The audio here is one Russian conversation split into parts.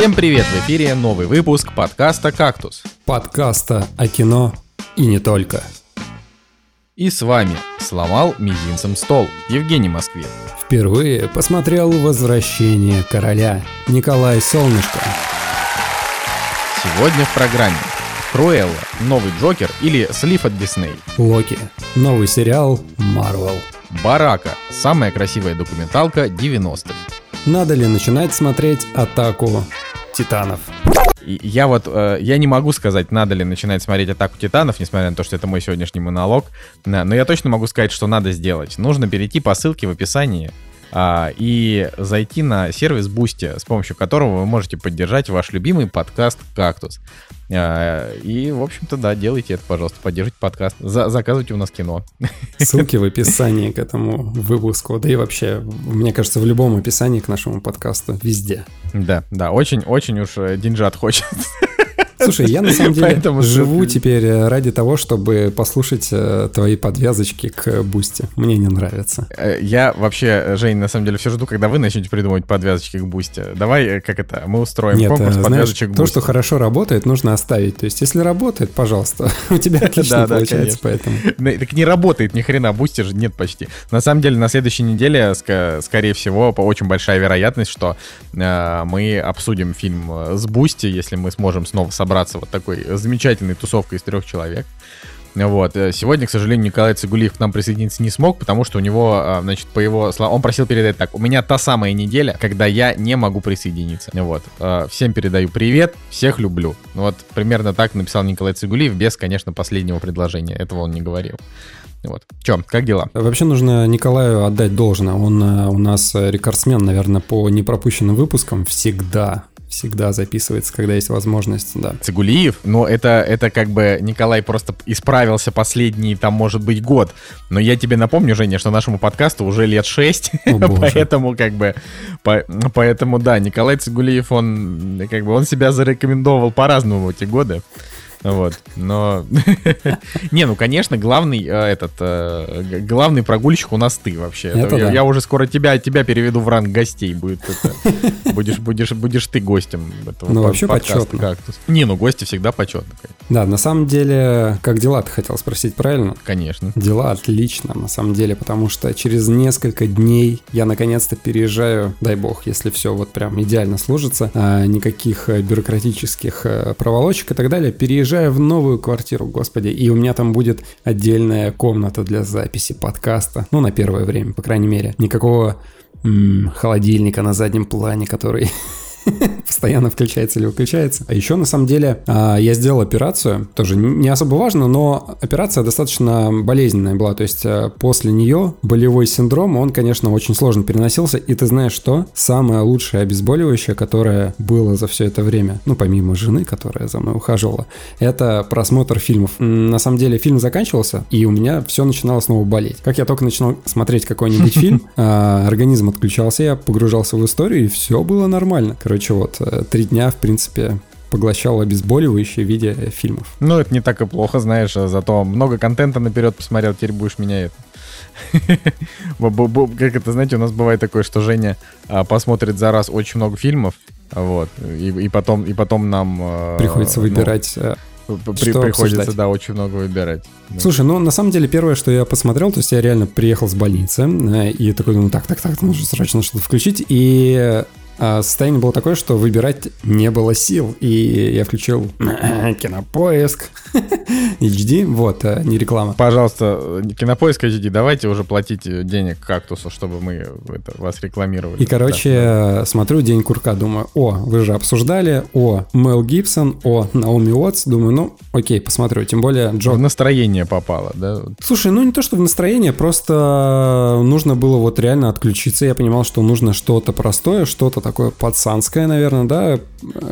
Всем привет! В эфире новый выпуск подкаста «Кактус». Подкаста о кино и не только. И с вами сломал мизинцем стол Евгений Москвин. Впервые посмотрел «Возвращение короля» Николай Солнышко. Сегодня в программе Круэлла, новый Джокер или слив от Дисней. Локи, новый сериал Марвел. Барака, самая красивая документалка 90-х. Надо ли начинать смотреть «Атаку Титанов»? Я вот, э, я не могу сказать, надо ли начинать смотреть «Атаку Титанов», несмотря на то, что это мой сегодняшний монолог, но я точно могу сказать, что надо сделать. Нужно перейти по ссылке в описании а, и зайти на сервис Boosty, с помощью которого вы можете поддержать ваш любимый подкаст «Кактус». А, и, в общем-то, да, делайте это, пожалуйста, поддержите подкаст, За- заказывайте у нас кино. Ссылки в описании к этому выпуску, да и вообще, мне кажется, в любом описании к нашему подкасту, везде. Да, да, очень-очень уж э, деньжат хочет. Слушай, я на самом деле Поэтому живу ссылки- теперь э, ради того, чтобы послушать э, твои подвязочки к Boosty. Мне не нравится. Э, Я вообще, Жень, на самом деле все жду, когда вы начнете придумывать подвязочки к Boosty. Давай, как это, мы устроим Нет, конкурс знаешь, подвязочек к то, Boosty. что хорошо работает, нужно оставить. То есть, если работает, пожалуйста, у тебя отлично получается, поэтому. Так не работает ни хрена, Boosty же нет почти. На самом деле, на следующей неделе, скорее всего, по очень большая вероятность, что э, мы обсудим фильм с Boosty, если мы сможем снова собраться вот такой замечательной тусовкой из трех человек. Вот. э, Сегодня, к сожалению, Николай Цигулиев к нам присоединиться не смог, потому что у него, а, значит, по его словам, он просил передать так. У меня та самая неделя, когда я не могу присоединиться. Вот. Э, Всем передаю привет, всех люблю. Вот примерно так написал Николай Цигулиев, без, конечно, последнего предложения. Этого он не говорил. Вот. Че, как дела? Вообще нужно Николаю отдать должное. Он э, у нас э, рекордсмен, наверное, по непропущенным выпускам всегда. Всегда записывается, когда есть возможность, да. Цигулиев, но это, это как бы Николай просто исправился последний, там, может быть, год. Но я тебе напомню, Женя, что нашему подкасту уже лет 6, О, боже. поэтому как бы, по- поэтому да, Николай Цигулиев, он как бы, он себя зарекомендовал по-разному в эти годы. Вот, но... Не, ну, конечно, главный э, этот, э, главный прогульщик у нас ты вообще. Я, уже скоро тебя, тебя переведу в ранг гостей. Будет. Будешь, будешь, будешь ты гостем этого Ну, вообще почетно. Не, ну гости всегда почетно, Да, на самом деле, как дела ты хотел спросить, правильно? конечно. Дела отлично, на самом деле, потому что через несколько дней я наконец-то переезжаю, дай бог, если все вот прям идеально сложится, а, никаких э, бюрократических проволочек и так далее, переезжаю в новую квартиру, господи, и у меня там будет отдельная комната для записи подкаста, ну, на первое время, по крайней мере. Никакого м, холодильника на заднем плане, который постоянно включается или выключается. А еще, на самом деле, а, я сделал операцию, тоже не особо важно, но операция достаточно болезненная была, то есть а, после нее болевой синдром, он, конечно, очень сложно переносился, и ты знаешь что? Самое лучшее обезболивающее, которое было за все это время, ну, помимо жены, которая за мной ухаживала, это просмотр фильмов. На самом деле, фильм заканчивался, и у меня все начинало снова болеть. Как я только начинал смотреть какой-нибудь фильм, а, организм отключался, я погружался в историю, и все было нормально. Короче, вот, э, три дня, в принципе, поглощал обезболивающее в виде э, фильмов. Ну, это не так и плохо, знаешь, а зато много контента наперед посмотрел, теперь будешь меня это... Как это, знаете, у нас бывает такое, что Женя а, посмотрит за раз очень много фильмов, вот, и, и потом, и потом нам... а, Приходится ну, выбирать. э, при- приходится, обсуждать. да, очень много выбирать. Да. Слушай, ну на самом деле первое, что я посмотрел, то есть я реально приехал с больницы и такой думаю, так, так, так, нужно срочно что-то включить. И состояние было такое, что выбирать не было сил. И я включил кинопоиск, HD, вот, э, не реклама. Пожалуйста, Кинопоиск HD, давайте уже платить денег кактусу, чтобы мы это, вас рекламировали. И, короче, э, смотрю День курка, думаю, о, вы же обсуждали, о, Мел Гибсон, о, Наоми Уотс, думаю, ну, окей, посмотрю. Тем более Да. Джо В настроение попало, да? Слушай, ну не то, что в настроение, просто нужно было вот реально отключиться. Я понимал, что нужно что-то простое, что-то такое пацанское, наверное, да,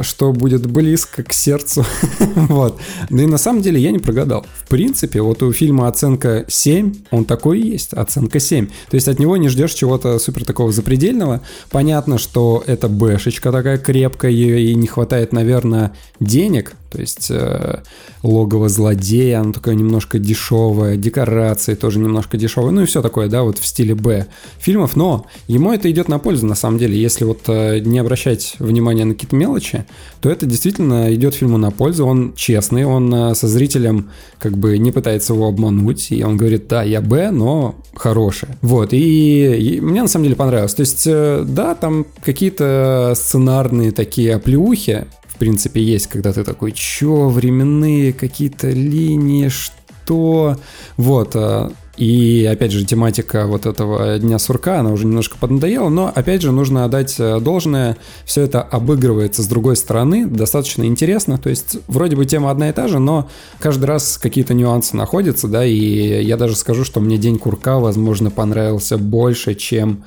что будет близко к сердцу. вот. Да и на самом деле я не прогадал. В принципе, вот у фильма оценка 7, он такой и есть, оценка 7. То есть от него не ждешь чего-то супер такого запредельного. Понятно, что это бэшечка такая крепкая, ей не хватает, наверное, денег, То есть э, логово злодея, оно такое немножко дешевое, декорации тоже немножко дешевые, ну и все такое, да, вот в стиле Б фильмов, но ему это идет на пользу, на самом деле, если вот э, не обращать внимания на какие-то мелочи, то это действительно идет фильму на пользу, он честный, он э, со зрителем как бы не пытается его обмануть, и он говорит, да, я Б, но хороший. Вот, и, и мне на самом деле понравилось. То есть, э, да, там какие-то сценарные такие оплеухи, принципе, есть, когда ты такой, чё, временные какие-то линии, что? Вот, а, и, опять же, тематика вот этого Дня Сурка, она уже немножко поднадоела, но, опять же, нужно отдать э, должное, все это обыгрывается с другой стороны, достаточно интересно, то есть, вроде бы тема одна и та же, но каждый раз какие-то нюансы находятся, да, и я даже скажу, что мне День Курка, возможно, понравился больше, чем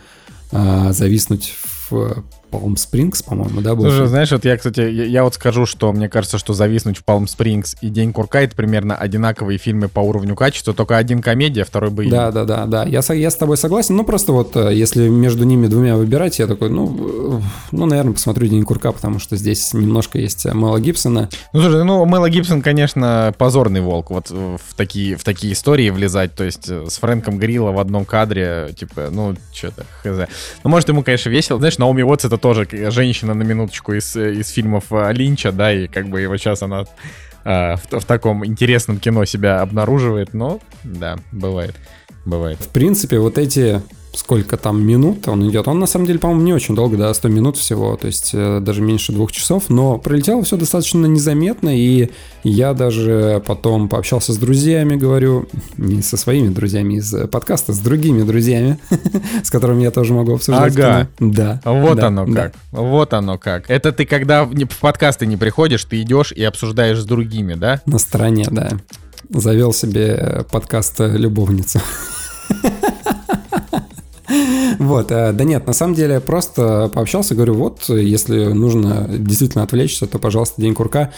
а, зависнуть в Palm Springs, по-моему, да, был? Слушай, знаешь, вот я, кстати, я, я вот скажу, что мне кажется, что «Зависнуть в Palm Springs» и «День курка» — это примерно одинаковые фильмы по уровню качества, только один комедия, второй боевик. Да, да, да, да, я, я с тобой согласен, ну просто вот э, если между ними двумя выбирать, я такой, ну, э, ну, наверное, посмотрю «День курка», потому что здесь немножко есть Мэла Гибсона. Ну, слушай, ну, Мэла Гибсон, конечно, позорный волк, вот в такие, в такие истории влезать, то есть э, с Фрэнком Грилла в одном кадре, типа, ну, что-то, хз. Ну, может, ему, конечно, весело. Знаешь, Наоми Уотс это тоже женщина на минуточку из, из фильмов э, Линча, да, и как бы его сейчас она э, в, в таком интересном кино себя обнаруживает, но да, бывает, бывает. В принципе, вот эти сколько там минут он идет. Он на самом деле, по-моему, не очень долго, да, 100 минут всего, то есть э, даже меньше двух часов, но пролетело все достаточно незаметно, и я даже потом пообщался с друзьями, говорю, не со своими друзьями из подкаста, с другими друзьями, с которыми я тоже могу обсуждать. Ага. Да. Вот да, оно как. Вот оно как. Это ты когда в подкасты не приходишь, ты идешь и обсуждаешь с другими, да? На стороне, да. Завел себе подкаст «Любовница». Вот, э, да нет, на самом деле просто пообщался, говорю, вот, если нужно действительно отвлечься, то, пожалуйста, День курка.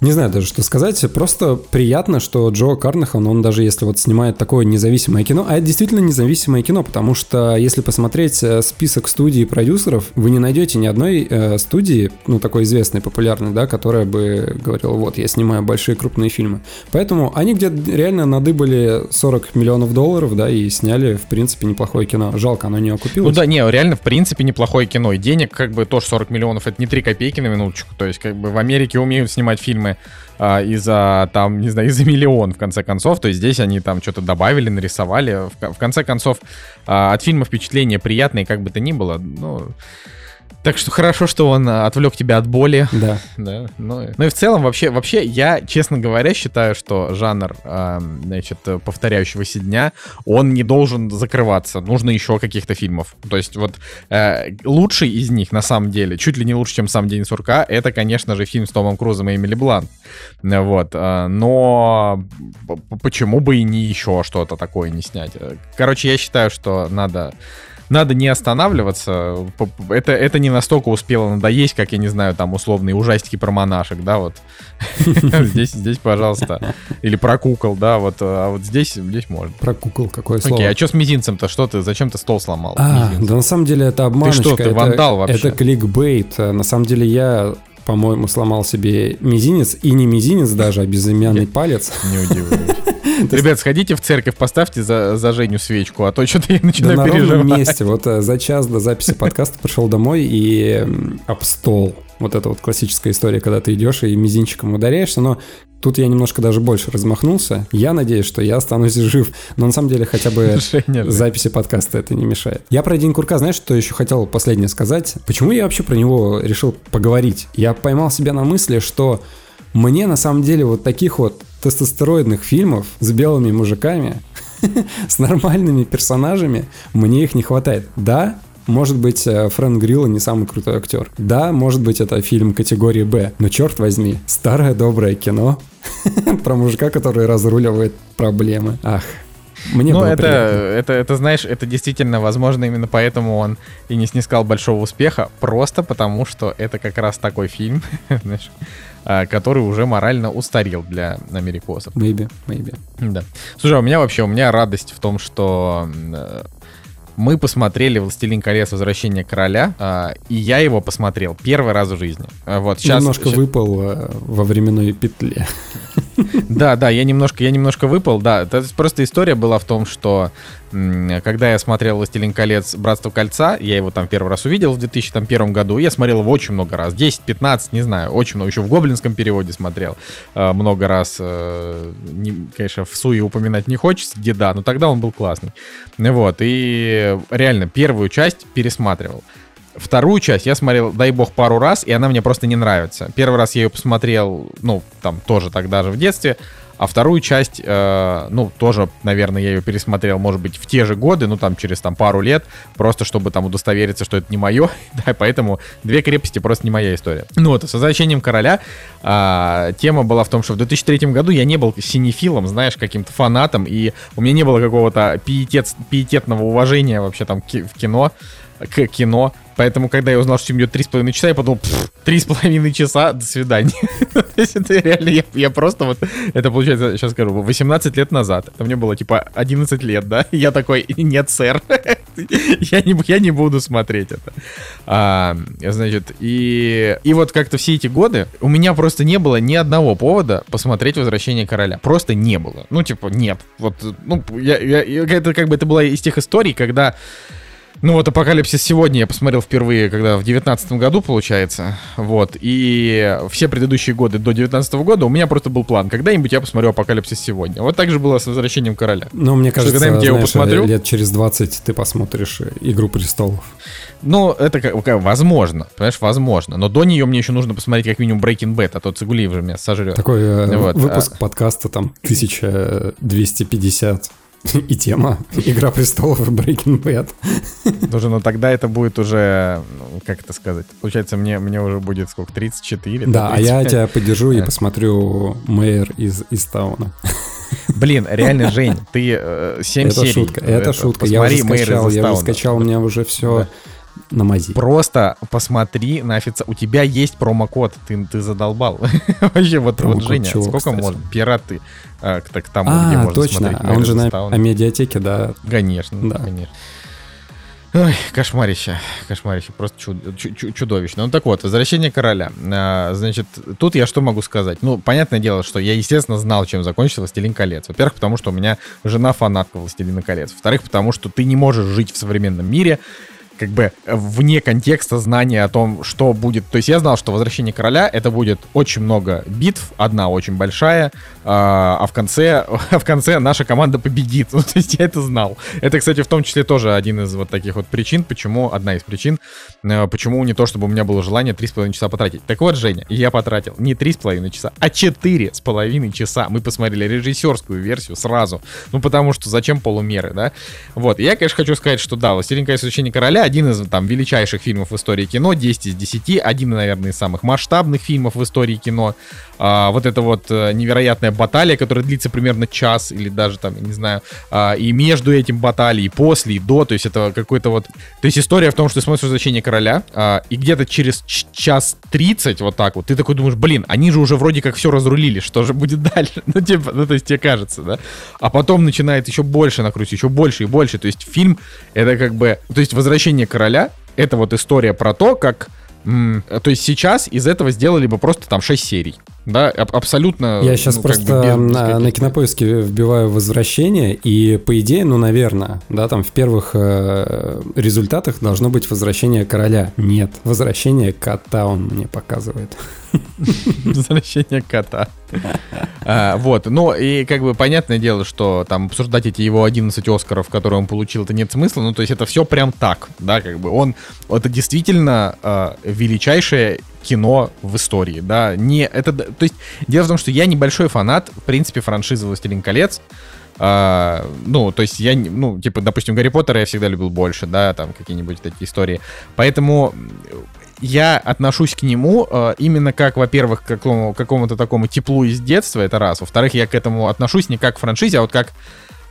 Не знаю даже, что сказать. Просто приятно, что Джо Карнахан, он даже если вот снимает такое независимое кино, а это действительно независимое кино, потому что если посмотреть э, список студий и продюсеров, вы не найдете ни одной э, студии, ну, такой известной, популярной, да, которая бы говорила, вот, я снимаю большие крупные фильмы. Поэтому они где-то реально надыбали 40 миллионов долларов, да, и сняли, в принципе, неплохое кино. Жалко, оно не окупилось. Ну да, не, реально, в принципе, неплохое кино. И денег, как бы, тоже 40 миллионов, это не 3 копейки на минуточку. То есть, как бы, в Америке умеют снимать фильмы фильмы а, и за, там, не знаю, и за миллион, в конце концов. То есть здесь они там что-то добавили, нарисовали. В, в конце концов, а, от фильма впечатление приятное, как бы то ни было. Ну, так что хорошо, что он а, отвлек тебя от боли. Да. да. Ну, ну и в целом вообще, вообще я, честно говоря, считаю, что жанр, э, значит, повторяющегося дня, он не должен закрываться. Нужно еще каких-то фильмов. То есть вот э, лучший из них, на самом деле, чуть ли не лучше, чем сам День сурка, это, конечно же, фильм с Томом Крузом и Эмили Блант. Вот. Э, но почему бы и не еще что-то такое не снять? Короче, я считаю, что надо надо не останавливаться. Это, это не настолько успело надоесть, как, я не знаю, там условные ужастики про монашек, да, вот. Здесь, здесь, пожалуйста. Или про кукол, да, вот. А вот здесь, здесь можно. Про кукол какое слово? Окей, а что с мизинцем-то? Что ты, зачем ты стол сломал? А, да на самом деле это обманочка. Ты что, ты вандал вообще? Это кликбейт. На самом деле я по-моему, сломал себе мизинец, и не мизинец даже, а безымянный палец. Не удивляюсь. Ребят, сходите в церковь, поставьте за, за Женю свечку, а то что-то я начинаю да, переживать. на месте. Вот э, за час до записи подкаста пришел домой и об стол. Вот это вот классическая история, когда ты идешь и мизинчиком ударяешься, но Тут я немножко даже больше размахнулся. Я надеюсь, что я останусь жив. Но на самом деле хотя бы записи подкаста это не мешает. Я про День Курка, знаешь, что еще хотел последнее сказать? Почему я вообще про него решил поговорить? Я поймал себя на мысли, что мне на самом деле вот таких вот тестостероидных фильмов с белыми мужиками, с нормальными персонажами, мне их не хватает. Да, может быть, э, Фрэнк Грилла не самый крутой актер. Да, может быть, это фильм категории «Б», но черт возьми, старое доброе кино про мужика, который разруливает проблемы. Ах, мне ну, это, это, это, знаешь, это действительно, возможно, именно поэтому он и не снискал большого успеха, просто потому что это как раз такой фильм, знаешь, а, который уже морально устарел для америкосов. Maybe, maybe. Да. Слушай, а у меня вообще, у меня радость в том, что мы посмотрели «Властелин колец. Возвращение короля», э, и я его посмотрел первый раз в жизни. Э, вот, сейчас, Немножко сейчас... выпал э, во временной петле. Да, да, я немножко, я немножко выпал, да. Это просто история была в том, что когда я смотрел «Властелин колец. Братство кольца», я его там первый раз увидел в 2001 году, я смотрел его очень много раз, 10-15, не знаю, очень много, еще в гоблинском переводе смотрел э, много раз. Э, не, конечно, в Суе упоминать не хочется, где да, но тогда он был классный. Вот, и реально первую часть пересматривал. Вторую часть я смотрел, дай бог, пару раз, и она мне просто не нравится. Первый раз я ее посмотрел, ну, там, тоже тогда же в детстве, а вторую часть, э, ну, тоже, наверное, я ее пересмотрел, может быть, в те же годы, ну, там, через там пару лет, просто чтобы там удостовериться, что это не мое, да, поэтому «Две крепости» просто не моя история. Ну, вот, с «Возвращением короля» э, тема была в том, что в 2003 году я не был синефилом, знаешь, каким-то фанатом, и у меня не было какого-то пиетет, пиететного уважения вообще там в кино, к кино. Поэтому, когда я узнал, что идет 3,5 часа, я подумал, 3,5 часа, до свидания. То есть это реально, я, я просто вот, это получается, сейчас скажу, 18 лет назад. Это мне было типа 11 лет, да? Я такой, нет, сэр, я, не, я не буду смотреть это. А, значит, и, и вот как-то все эти годы у меня просто не было ни одного повода посмотреть «Возвращение короля». Просто не было. Ну, типа, нет. Вот, ну, я, я, это как бы это была из тех историй, когда ну вот «Апокалипсис сегодня» я посмотрел впервые, когда в девятнадцатом году, получается. Вот. И все предыдущие годы до девятнадцатого года у меня просто был план. Когда-нибудь я посмотрю «Апокалипсис сегодня». Вот так же было с «Возвращением короля». Ну, мне кажется, когда-нибудь я его посмотрю. лет через 20 ты посмотришь «Игру престолов». Ну, это как, как возможно, понимаешь, возможно. Но до нее мне еще нужно посмотреть как минимум Breaking Bad, а то Цигулиев же меня сожрет. Такой э, вот. выпуск а... подкаста там 1250 и тема «Игра престолов» и Breaking Bad. Тоже, ну тогда это будет уже, ну, как это сказать, получается, мне, мне уже будет сколько, 34? Да, 35? а я тебя поддержу и посмотрю «Мэйр из, из Тауна». Блин, реально, Жень, ты э, 7 это серий. Шутка, это, это шутка, я уже скачал, я уже скачал, у меня уже все... Да на мази. Просто посмотри на официал. У тебя есть промокод, ты, ты задолбал. Вообще, вот, вот Женя, чего, сколько кстати? можно? Пираты а, к, к тому, а, где можно точно. смотреть. А он же на а медиатеке, да. Конечно, да. конечно. Ой, кошмарище, кошмарище, просто чуд, чуд, чудовищно. Ну так вот, «Возвращение короля». А, значит, тут я что могу сказать? Ну, понятное дело, что я, естественно, знал, чем закончится «Властелин колец». Во-первых, потому что у меня жена фанатка «Властелина колец». Во-вторых, потому что ты не можешь жить в современном мире, как бы вне контекста знания о том, что будет. То есть я знал, что «Возвращение короля» это будет очень много битв, одна очень большая, а, а в конце, в конце наша команда победит. Ну, то есть я это знал. Это, кстати, в том числе тоже один из вот таких вот причин, почему, одна из причин, э, почему не то, чтобы у меня было желание 3,5 часа потратить. Так вот, Женя, я потратил не 3,5 часа, а 4,5 часа. Мы посмотрели режиссерскую версию сразу. Ну, потому что зачем полумеры, да? Вот. Я, конечно, хочу сказать, что да, «Властелин колец. Возвращение короля» один из там величайших фильмов в истории кино, 10 из 10, один, наверное, из самых масштабных фильмов в истории кино. А, вот это вот э, невероятная баталия, которая длится примерно час или даже там, не знаю, а, и между этим баталией, и после, и до, то есть это какой-то вот... То есть история в том, что ты смотришь «Возвращение короля», а, и где-то через час 30 вот так вот, ты такой думаешь, блин, они же уже вроде как все разрулили, что же будет дальше? Ну, типа, ну, то есть тебе кажется, да? А потом начинает еще больше накрутить, еще больше и больше, то есть фильм, это как бы... То есть «Возвращение короля» — это вот история про то, как то есть сейчас из этого сделали бы просто там 6 серий. Да, абсолютно. Я сейчас ну, просто бы без, без на, на кинопоиске вбиваю возвращение, и по идее, ну, наверное, да, там в первых э, результатах должно быть возвращение короля. Нет, возвращение кота он мне показывает. Возвращение кота. А, вот, ну и как бы понятное дело, что там обсуждать эти его 11 Оскаров, которые он получил, это нет смысла. Ну то есть это все прям так, да, как бы он, это действительно э, величайшее кино в истории, да, не, это, то есть дело в том, что я небольшой фанат, в принципе, франшизы «Властелин колец», Uh, ну, то есть я, ну, типа, допустим, Гарри Поттера я всегда любил больше, да, там какие-нибудь такие истории. Поэтому я отношусь к нему э, именно как, во-первых, к какому, какому-то такому теплу из детства, это раз. Во-вторых, я к этому отношусь не как к франшизе, а вот как...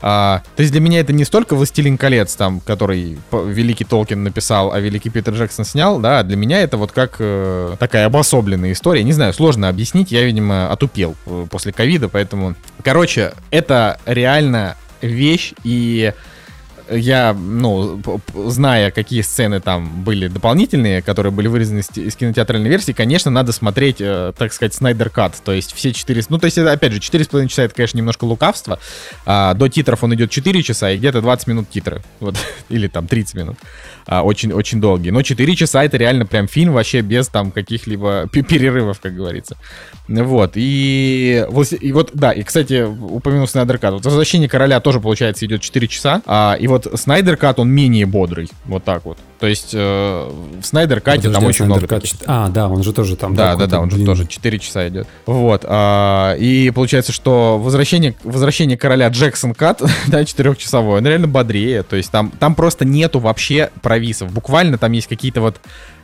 Э, то есть для меня это не столько «Властелин колец», там, который великий Толкин написал, а великий Питер Джексон снял, да, а для меня это вот как э, такая обособленная история. Не знаю, сложно объяснить, я, видимо, отупел э, после ковида, поэтому... Короче, это реально вещь, и я, ну, зная, какие сцены там были дополнительные, которые были вырезаны из кинотеатральной версии, конечно, надо смотреть, э, так сказать, Снайдер Кат, то есть все 4... Ну, то есть, это, опять же, 4,5 часа, это, конечно, немножко лукавство. А, до титров он идет 4 часа и где-то 20 минут титры. Вот, или там 30 минут. А, очень, очень долгий. Но 4 часа это реально прям фильм вообще без там каких-либо перерывов, как говорится. Вот. И, и вот, да, и, кстати, упомянул Снайдер Кат. Вот «Возвращение короля» тоже, получается, идет 4 часа. А, и вот Снайдер Кат, он менее бодрый. Вот так вот. То есть э, в Снайдер Кате там очень много... Кат... А, да, он же тоже там. Да, да, да, он же тоже 4 часа идет. Вот. А, и получается, что возвращение, возвращение короля Джексон Кат, да, четырехчасовой, он реально бодрее. То есть там, там просто нету вообще провисов. Буквально там есть какие-то вот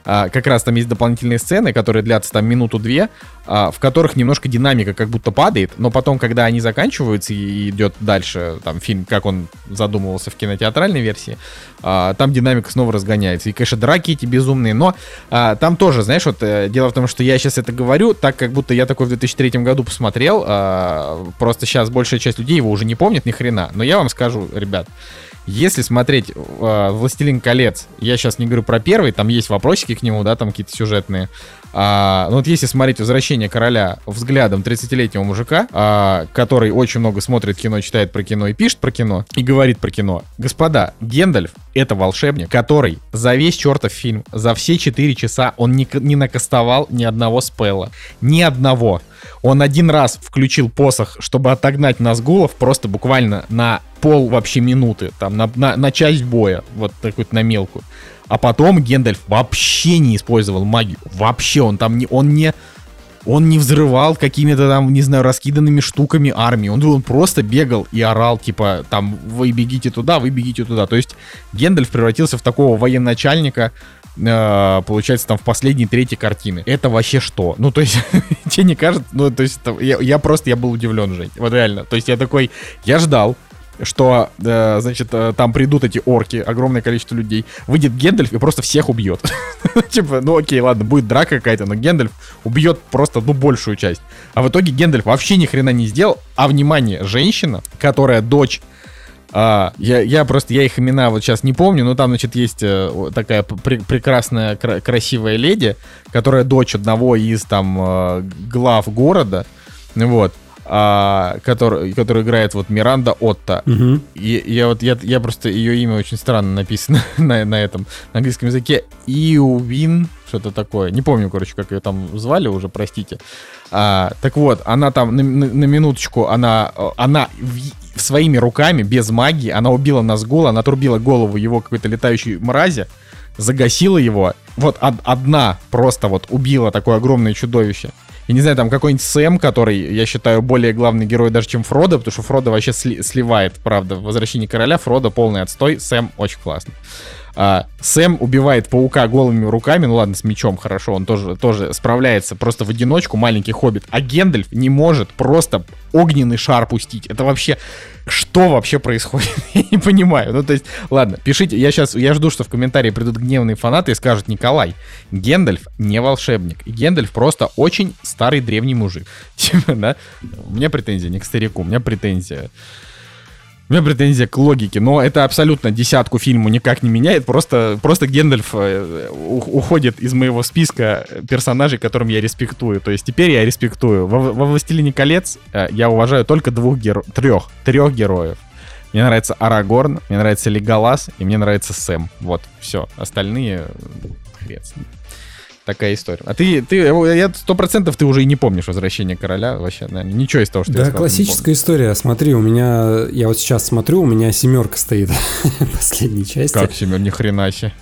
а, как раз там есть дополнительные сцены, которые длятся там минуту-две, а, в которых немножко динамика как будто падает, но потом, когда они заканчиваются и идет дальше там фильм, как он задумывался в кинотеатральной версии, а, там динамика снова разгоняется. И, конечно, драки эти безумные, но а, там тоже, знаешь, вот э, дело в том, что я сейчас это говорю, так как будто я такой в 2003 году посмотрел, а, просто сейчас большая часть людей его уже не помнит ни хрена, но я вам скажу, ребят, если смотреть э, «Властелин колец», я сейчас не говорю про первый, там есть вопросики к нему, да, там какие-то сюжетные. А, ну вот если смотреть «Возвращение короля» взглядом 30-летнего мужика, а, который очень много смотрит кино, читает про кино и пишет про кино, и говорит про кино. Господа, Гендальф — это волшебник, который за весь чертов фильм, за все 4 часа он не, не накастовал ни одного спелла. Ни одного. Он один раз включил посох, чтобы отогнать Назгулов, просто буквально на пол вообще минуты, там, на, на, на часть боя, вот такой на мелкую. А потом Гендальф вообще не использовал магию. Вообще он там не... Он не он не взрывал какими-то там, не знаю, раскиданными штуками армии. Он, он просто бегал и орал, типа, там, вы бегите туда, вы бегите туда. То есть Гендальф превратился в такого военачальника, э, получается, там, в последней третьей картины. Это вообще что? Ну, то есть, тебе не кажется? Ну, то есть, я, я просто, я был удивлен, Жень. Вот реально. То есть, я такой, я ждал, что, э, значит, э, там придут эти орки, огромное количество людей, выйдет Гендальф и просто всех убьет. Типа, ну окей, ладно, будет драка какая-то, но Гендальф убьет просто, ну, большую часть. А в итоге Гендальф вообще ни хрена не сделал, а, внимание, женщина, которая дочь а, я, я просто, я их имена вот сейчас не помню, но там, значит, есть э, такая пр- прекрасная, кра- красивая леди, которая дочь одного из там э, глав города, вот а, который, который играет вот Миранда Отта. Угу. И я вот я, я просто ее имя очень странно написано на, на этом на английском языке. Иувин, что-то такое. Не помню, короче, как ее там звали уже, простите. А, так вот, она там на, на, на минуточку, она, она в, своими руками, без магии, она убила Назгула, она отрубила голову его какой-то летающей мрази, загасила его. Вот од, одна просто вот убила такое огромное чудовище я не знаю, там какой-нибудь Сэм, который, я считаю, более главный герой даже, чем Фродо, потому что Фродо вообще сли- сливает, правда, в «Возвращении короля», Фродо полный отстой, Сэм очень классный. А, Сэм убивает паука голыми руками, ну ладно, с мечом хорошо, он тоже, тоже справляется просто в одиночку, маленький хоббит. А Гендальф не может просто огненный шар пустить. Это вообще... Что вообще происходит? я не понимаю. Ну, то есть, ладно, пишите. Я сейчас, я жду, что в комментарии придут гневные фанаты и скажут, Николай, Гендальф не волшебник. Гендальф просто очень старый древний мужик. Типа, да? У меня претензия не к старику, у меня претензия у меня претензия к логике, но это абсолютно десятку фильму никак не меняет. Просто, просто Гендальф э, уходит из моего списка персонажей, которым я респектую. То есть теперь я респектую. Во, во «Властелине колец» э, я уважаю только двух героев, трех, трех героев. Мне нравится Арагорн, мне нравится Леголас, и мне нравится Сэм. Вот, все. Остальные хрен такая история. А ты, ты, я сто процентов ты уже и не помнишь возвращение короля вообще, наверное, ничего из того, что да, я сказал, классическая история. Смотри, у меня, я вот сейчас смотрю, у меня семерка стоит последней части. Как семерка? Ни хрена себе.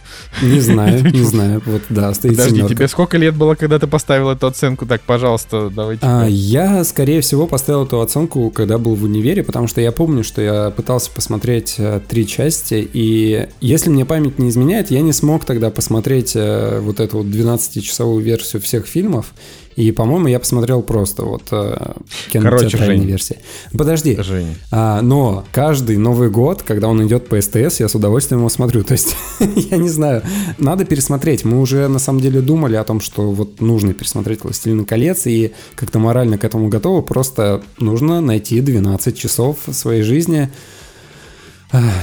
Не знаю, не знаю. Вот, да, стоит Подожди, семерка. тебе сколько лет было, когда ты поставил эту оценку? Так, пожалуйста, давайте. А, я, скорее всего, поставил эту оценку, когда был в универе, потому что я помню, что я пытался посмотреть э, три части, и если мне память не изменяет, я не смог тогда посмотреть э, вот эту вот 12-часовую версию всех фильмов, и, по-моему, я посмотрел просто вот э, кинотеатральной версии. Подожди. Жень. А, но каждый Новый год, когда он идет по СТС, я с удовольствием его смотрю. То есть, я не знаю, надо пересмотреть. Мы уже на самом деле думали о том, что вот нужно пересмотреть «Властелин колец», и как-то морально к этому готовы. Просто нужно найти 12 часов своей жизни,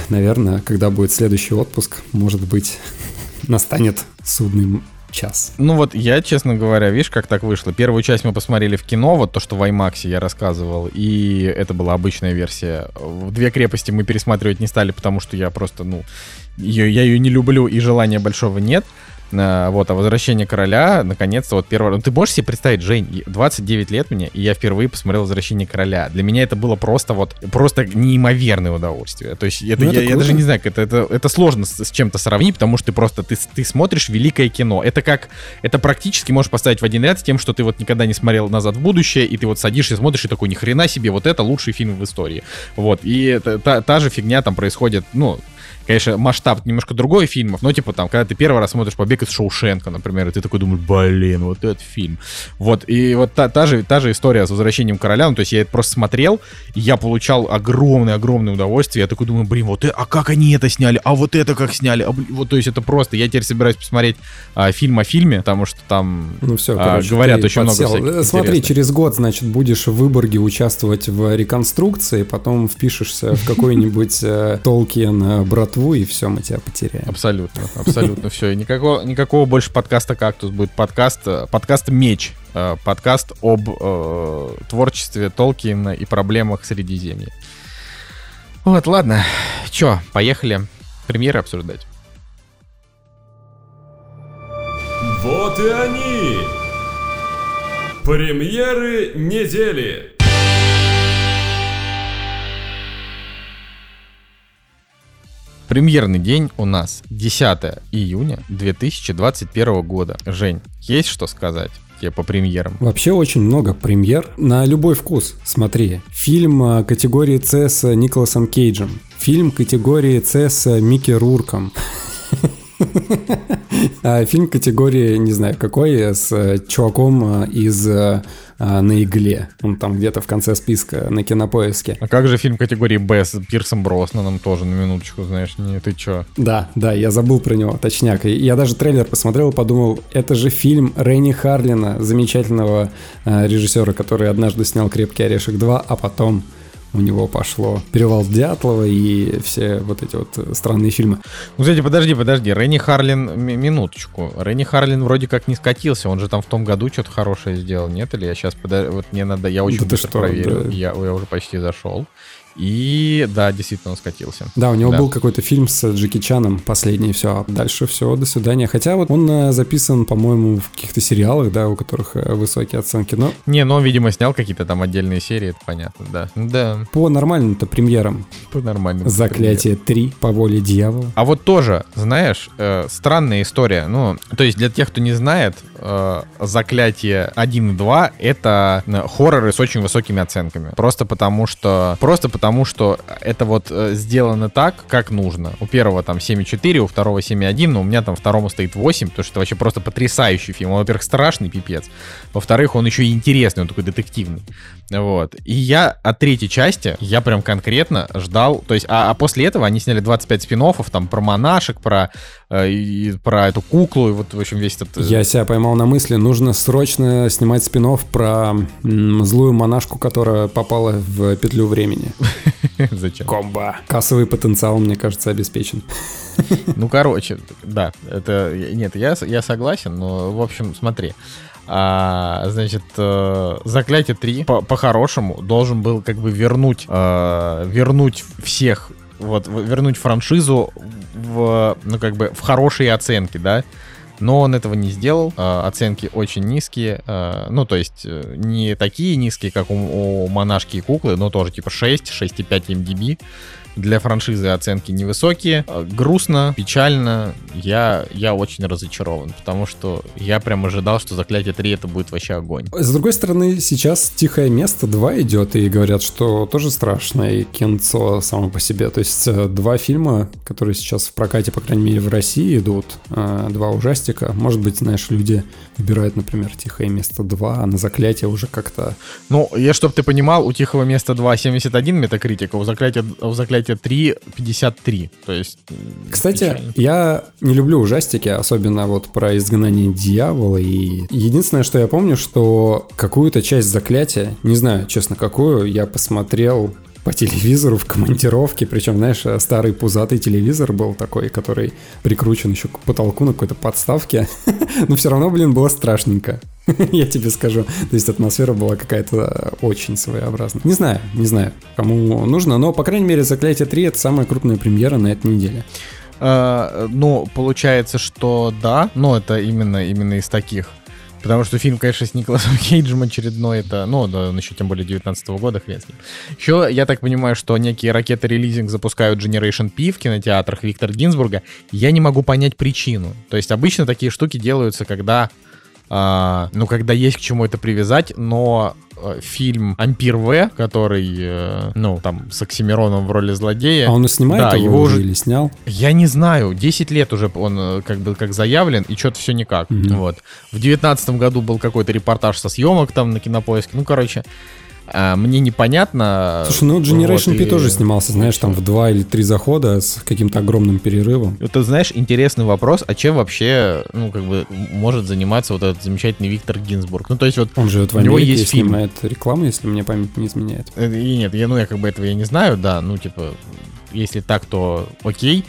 Наверное, когда будет следующий отпуск, может быть, настанет судный час. Ну вот я, честно говоря, видишь, как так вышло. Первую часть мы посмотрели в кино, вот то, что в IMAX я рассказывал, и это была обычная версия. «Две крепости» мы пересматривать не стали, потому что я просто, ну, ее, я ее не люблю и желания большого нет. Э, вот, а «Возвращение короля», наконец-то, вот первый... Ну, ты можешь себе представить, Жень, 29 лет мне, и я впервые посмотрел «Возвращение короля». Для меня это было просто вот, просто неимоверное удовольствие. То есть это, ну, это я, я даже не знаю, это, это, это сложно с, с чем-то сравнить, потому что ты просто, ты, ты смотришь великое кино. Это как, это практически можешь поставить в один ряд с тем, что ты вот никогда не смотрел «Назад в будущее», и ты вот садишься, смотришь, и такой, ни хрена себе, вот это лучший фильм в истории. Вот, и это, та, та же фигня там происходит, ну, конечно, масштаб немножко другой фильмов, но типа там, когда ты первый раз смотришь «Побег из Шоушенка», например, и ты такой думаешь, блин, вот этот фильм. Вот, и вот та, та, же, та же история с «Возвращением короля», ну, то есть я это просто смотрел, и я получал огромное-огромное удовольствие, я такой думаю, блин, вот это, а как они это сняли, а вот это как сняли, а, блин, вот, то есть это просто, я теперь собираюсь посмотреть а, фильм о фильме, потому что там ну, все, а, короче, говорят очень подсел. много всяких Смотри, через год, значит, будешь в Выборге участвовать в реконструкции, потом впишешься в какой-нибудь э, Толкин э, братву, и все, мы тебя потеряем. Абсолютно, абсолютно все. Никакого, никакого больше подкаста «Кактус» будет подкаст, э, подкаст «Меч», э, подкаст об э, творчестве Толкина и проблемах Средиземья. Вот, ладно. Чё, поехали премьеры обсуждать. Вот и они! Премьеры недели! Премьерный день у нас 10 июня 2021 года. Жень, есть что сказать? по премьерам? Вообще очень много премьер на любой вкус. Смотри, фильм а, категории С с Николасом Кейджем, фильм категории С с Микки Рурком, а, фильм категории, не знаю какой, с э, чуваком э, из э, на игле. Он там где-то в конце списка на кинопоиске. А как же фильм категории Б с Пирсом Броснаном тоже, на минуточку, знаешь, не ты чё? Да, да, я забыл про него, точняк. Я даже трейлер посмотрел и подумал, это же фильм Ренни Харлина, замечательного режиссера, который однажды снял «Крепкий орешек 2», а потом у него пошло «Перевал Дятлова» и все вот эти вот странные фильмы. Ну, кстати, подожди, подожди, Ренни Харлин, минуточку. Ренни Харлин вроде как не скатился, он же там в том году что-то хорошее сделал, нет? Или я сейчас, подожди, вот мне надо, я очень да быстро что, проверю, да. я, я уже почти зашел. И да, действительно он скатился. Да, у него да. был какой-то фильм с Джеки Чаном, последний, все. А дальше все, до свидания. Хотя вот он э, записан, по-моему, в каких-то сериалах, да, у которых э, высокие оценки. Но... Не, но он, видимо, снял какие-то там отдельные серии, это понятно, да. Да. По нормальным-то премьерам. По нормальным. Заклятие 3 по воле дьявола. А вот тоже, знаешь, э, странная история. Ну, то есть для тех, кто не знает, э, Заклятие 1 и 2 это э, хорроры с очень высокими оценками. Просто потому что... Просто потому что это вот э, сделано так, как нужно. У первого там 7,4, у второго 7,1, но у меня там второму стоит 8, потому что это вообще просто потрясающий фильм. Он, во-первых, страшный пипец. Во-вторых, он еще и интересный, он такой детективный. Вот. И я от третьей части, я прям конкретно ждал, то есть, а, а после этого они сняли 25 спин там про монашек, про, э, и, про эту куклу, и вот, в общем, весь этот... Э, я себя поймал на мысли, нужно срочно снимать спин про злую монашку, которая попала в петлю времени. Зачем? Комбо. Кассовый потенциал, мне кажется, обеспечен. Ну, короче, да, это... Нет, я, я согласен, но, в общем, смотри. А, значит, э, Заклятие 3 по- по-хорошему должен был как бы вернуть, э, вернуть всех, вот, вернуть франшизу в, ну, как бы, в хорошие оценки, да, но он этого не сделал. Э, оценки очень низкие. Э, ну, то есть э, не такие низкие, как у, у монашки и куклы, но тоже типа 6, 6,5 MDB для франшизы оценки невысокие. Э, грустно, печально. Я, я очень разочарован, потому что я прям ожидал, что Заклятие 3 это будет вообще огонь. С другой стороны, сейчас Тихое место 2 идет, и говорят, что тоже страшное кинцо само по себе. То есть э, два фильма, которые сейчас в прокате, по крайней мере, в России идут, э, два ужастика. Может быть, знаешь, люди выбирают, например, Тихое место 2, а на Заклятие уже как-то... Ну, я, чтобы ты понимал, у Тихого места 2 71 метакритика, у Заклятия, у Заклятия Проклятие 3 53. То есть. Кстати, печально. я не люблю ужастики, особенно вот про изгнание дьявола. И единственное, что я помню, что какую-то часть заклятия, не знаю, честно, какую, я посмотрел по телевизору в командировке, причем, знаешь, старый пузатый телевизор был такой, который прикручен еще к потолку на какой-то подставке, но все равно, блин, было страшненько. Я тебе скажу. То есть атмосфера была какая-то очень своеобразная. Не знаю, не знаю, кому нужно, но, по крайней мере, «Заклятие 3» — это самая крупная премьера на этой неделе. А, ну, получается, что да, но это именно, именно из таких. Потому что фильм, конечно, с Николасом Кейджем очередной, это, ну, да, он еще тем более 19 -го года, хрен с ним. Еще, я так понимаю, что некие ракеты-релизинг запускают Generation P в кинотеатрах Виктора Гинзбурга. Я не могу понять причину. То есть обычно такие штуки делаются, когда а, ну, когда есть к чему это привязать, но э, фильм Ампир В, который, э, ну, там, с Оксимироном в роли злодея. А он снимает да, его, его уже или снял? Я не знаю, 10 лет уже он э, как бы как заявлен, и что-то все никак. Mm-hmm. Вот. В девятнадцатом году был какой-то репортаж со съемок там на кинопоиске. Ну, короче, а, мне непонятно. Слушай, ну Generation вот, P и... тоже снимался, знаешь, там в два или три захода с каким-то огромным перерывом. Это, знаешь, интересный вопрос, а чем вообще, ну, как бы, может заниматься вот этот замечательный Виктор Гинзбург? Ну, то есть вот... Он же вот в у него есть фильм. снимает рекламу, если мне память не изменяет. Э, и нет, я, ну, я как бы этого я не знаю, да, ну, типа, если так, то окей.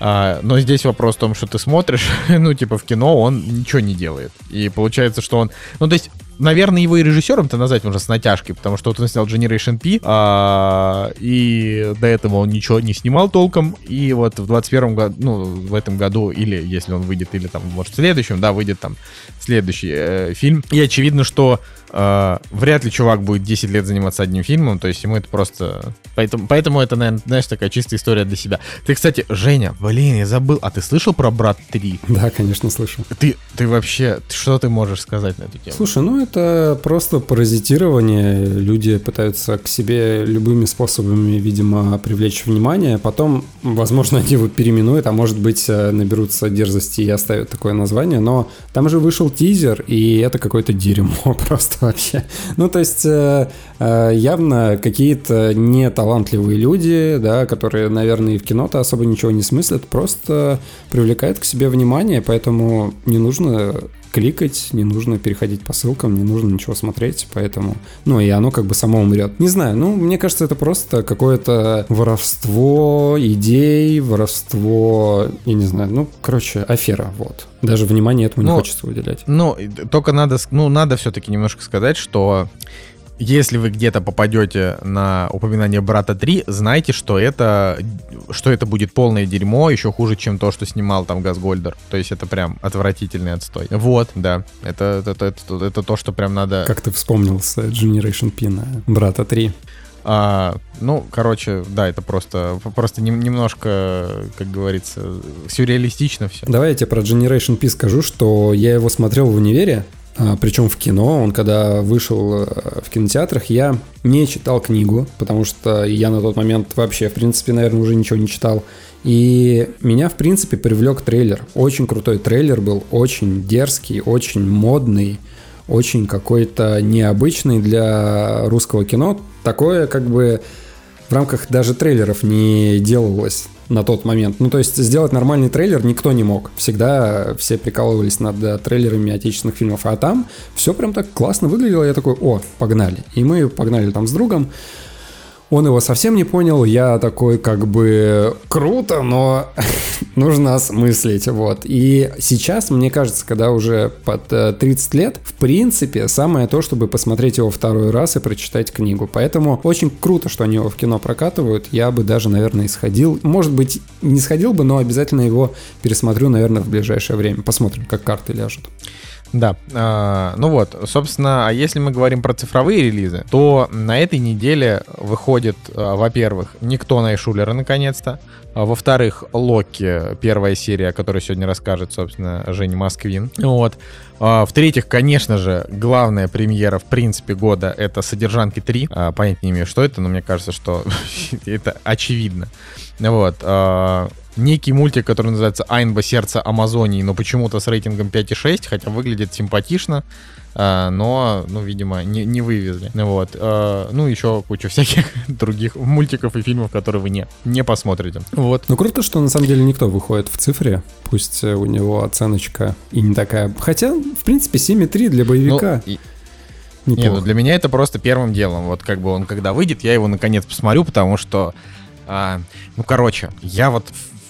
А, но здесь вопрос в том, что ты смотришь, ну, типа, в кино он ничего не делает. И получается, что он... Ну, то есть наверное, его и режиссером-то назвать можно с натяжкой, потому что вот он снял Generation P, а, и до этого он ничего не снимал толком, и вот в 21 году, ну, в этом году, или если он выйдет, или там, может, в следующем, да, выйдет там следующий э, фильм. И очевидно, что э, вряд ли чувак будет 10 лет заниматься одним фильмом, то есть ему это просто... Поэтому, поэтому это, наверное, знаешь, такая чистая история для себя. Ты, кстати, Женя, блин, я забыл, а ты слышал про «Брат 3»? Да, конечно, слышал. Ты, ты вообще, что ты можешь сказать на эту тему? Слушай, ну это просто паразитирование. Люди пытаются к себе любыми способами, видимо, привлечь внимание. Потом, возможно, они его переименуют, а может быть, э, наберутся дерзости и оставят такое название. Но там же вышел тизер, и это какое-то дерьмо просто вообще. Ну, то есть, э, э, явно какие-то неталантливые люди, да, которые, наверное, и в кино-то особо ничего не смыслят, просто привлекают к себе внимание, поэтому не нужно кликать, не нужно переходить по ссылкам, не нужно ничего смотреть, поэтому, ну, и оно как бы само умрет. Не знаю, ну, мне кажется, это просто какое-то воровство идей, воровство, я не знаю, ну, короче, афера, вот. Даже внимание этому ну, не хочется уделять. Ну, только надо, ну, надо все-таки немножко сказать, что если вы где-то попадете на упоминание брата 3, знайте, что это, что это будет полное дерьмо, еще хуже, чем то, что снимал там Газгольдер. То есть это прям отвратительный отстой. Вот, да. Это, это, это, это, то, что прям надо... Как ты вспомнил с Generation P на брата 3. А, ну, короче, да, это просто, просто не, немножко, как говорится, сюрреалистично все. Давай я тебе про Generation P скажу, что я его смотрел в универе, причем в кино. Он когда вышел э, в кинотеатрах, я не читал книгу, потому что я на тот момент вообще, в принципе, наверное, уже ничего не читал. И меня, в принципе, привлек трейлер. Очень крутой трейлер был, очень дерзкий, очень модный, очень какой-то необычный для русского кино. Такое как бы в рамках даже трейлеров не делалось на тот момент. Ну, то есть сделать нормальный трейлер никто не мог. Всегда все прикалывались над э, трейлерами отечественных фильмов. А там все прям так классно выглядело. Я такой, о, погнали. И мы погнали там с другом. Он его совсем не понял, я такой как бы круто, но нужно осмыслить, вот. И сейчас, мне кажется, когда уже под 30 э, лет, в принципе, самое то, чтобы посмотреть его второй раз и прочитать книгу. Поэтому очень круто, что они его в кино прокатывают. Я бы даже, наверное, исходил. Может быть, не сходил бы, но обязательно его пересмотрю, наверное, в ближайшее время. Посмотрим, как карты ляжут. Да, э, ну вот, собственно, а если мы говорим про цифровые релизы, то на этой неделе выходит, э, во-первых, «Никто на Шулера» наконец-то, а, во-вторых, «Локи», первая серия, которую сегодня расскажет, собственно, Женя Москвин, вот, в-третьих, конечно же, главная премьера, в принципе, года — это «Содержанки 3», а, понять не имею, что это, но мне кажется, что это очевидно, вот, некий мультик, который называется «Айнба. Сердце Амазонии», но почему-то с рейтингом 5,6, хотя выглядит симпатично, а, но, ну, видимо, не, не вывезли. Вот. А, ну, еще куча всяких других мультиков и фильмов, которые вы не, не посмотрите. Вот. Ну, круто, что на самом деле никто выходит в цифре, пусть у него оценочка и не такая. Хотя, в принципе, 7,3 для боевика. Ну, и... неплохо. Не, ну для меня это просто первым делом. Вот как бы он когда выйдет, я его наконец посмотрю, потому что, а, ну короче, я вот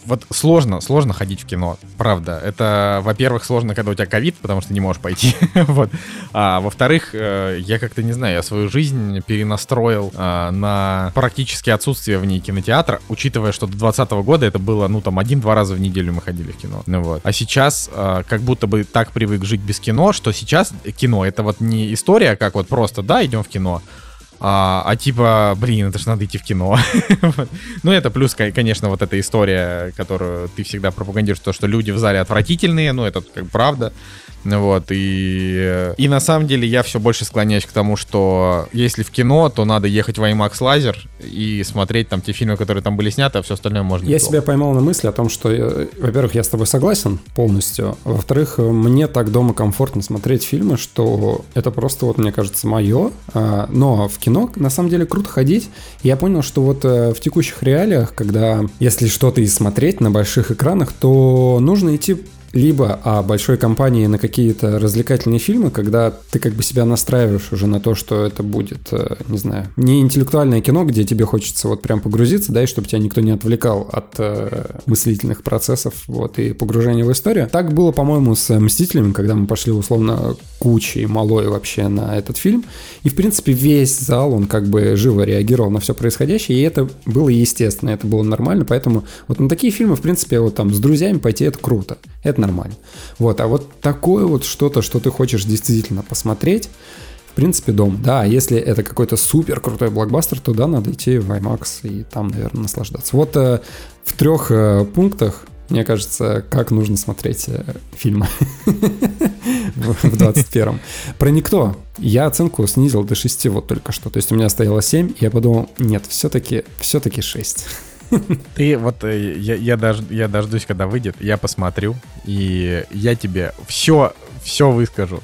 вот сложно, сложно ходить в кино, правда. Это, во-первых, сложно, когда у тебя ковид, потому что не можешь пойти. вот. А во-вторых, э, я как-то не знаю, я свою жизнь перенастроил э, на практически отсутствие в ней кинотеатра, учитывая, что до 2020 года это было, ну, там, один-два раза в неделю мы ходили в кино. Ну, вот. А сейчас э, как будто бы так привык жить без кино, что сейчас кино это вот не история, как вот просто, да, идем в кино, а, а типа, блин, это же надо идти в кино. ну, это плюс, конечно, вот эта история, которую ты всегда пропагандируешь, то, что люди в зале отвратительные, ну, это как правда. Вот, и, и на самом деле я все больше склоняюсь к тому, что если в кино, то надо ехать в IMAX лазер и смотреть там те фильмы, которые там были сняты, а все остальное можно. Я себя поймал на мысли о том, что, э, во-первых, я с тобой согласен полностью, во-вторых, мне так дома комфортно смотреть фильмы, что это просто, вот, мне кажется, мое, а, но в кино на самом деле круто ходить. Я понял, что вот э, в текущих реалиях, когда если что-то и смотреть на больших экранах, то нужно идти либо о большой компании на какие-то развлекательные фильмы, когда ты как бы себя настраиваешь уже на то, что это будет, э, не знаю, не интеллектуальное кино, где тебе хочется вот прям погрузиться, да, и чтобы тебя никто не отвлекал от э, мыслительных процессов, вот, и погружения в историю. Так было, по-моему, с «Мстителями», когда мы пошли, условно, кучей малой вообще на этот фильм, и, в принципе, весь зал, он как бы живо реагировал на все происходящее, и это было естественно, это было нормально, поэтому вот на такие фильмы, в принципе, вот там с друзьями пойти, это круто. Это нормально. Вот, а вот такое вот что-то, что ты хочешь действительно посмотреть, в принципе, дом. Да, если это какой-то супер крутой блокбастер, то да, надо идти в IMAX и там, наверное, наслаждаться. Вот э, в трех э, пунктах, мне кажется, как нужно смотреть э, фильмы в 21-м. Про «Никто» я оценку снизил до 6 вот только что. То есть у меня стояло 7, и я подумал, нет, все-таки все-таки 6. Ты вот, э, я, я, дож, я дождусь, когда выйдет, я посмотрю, и я тебе все, все выскажу.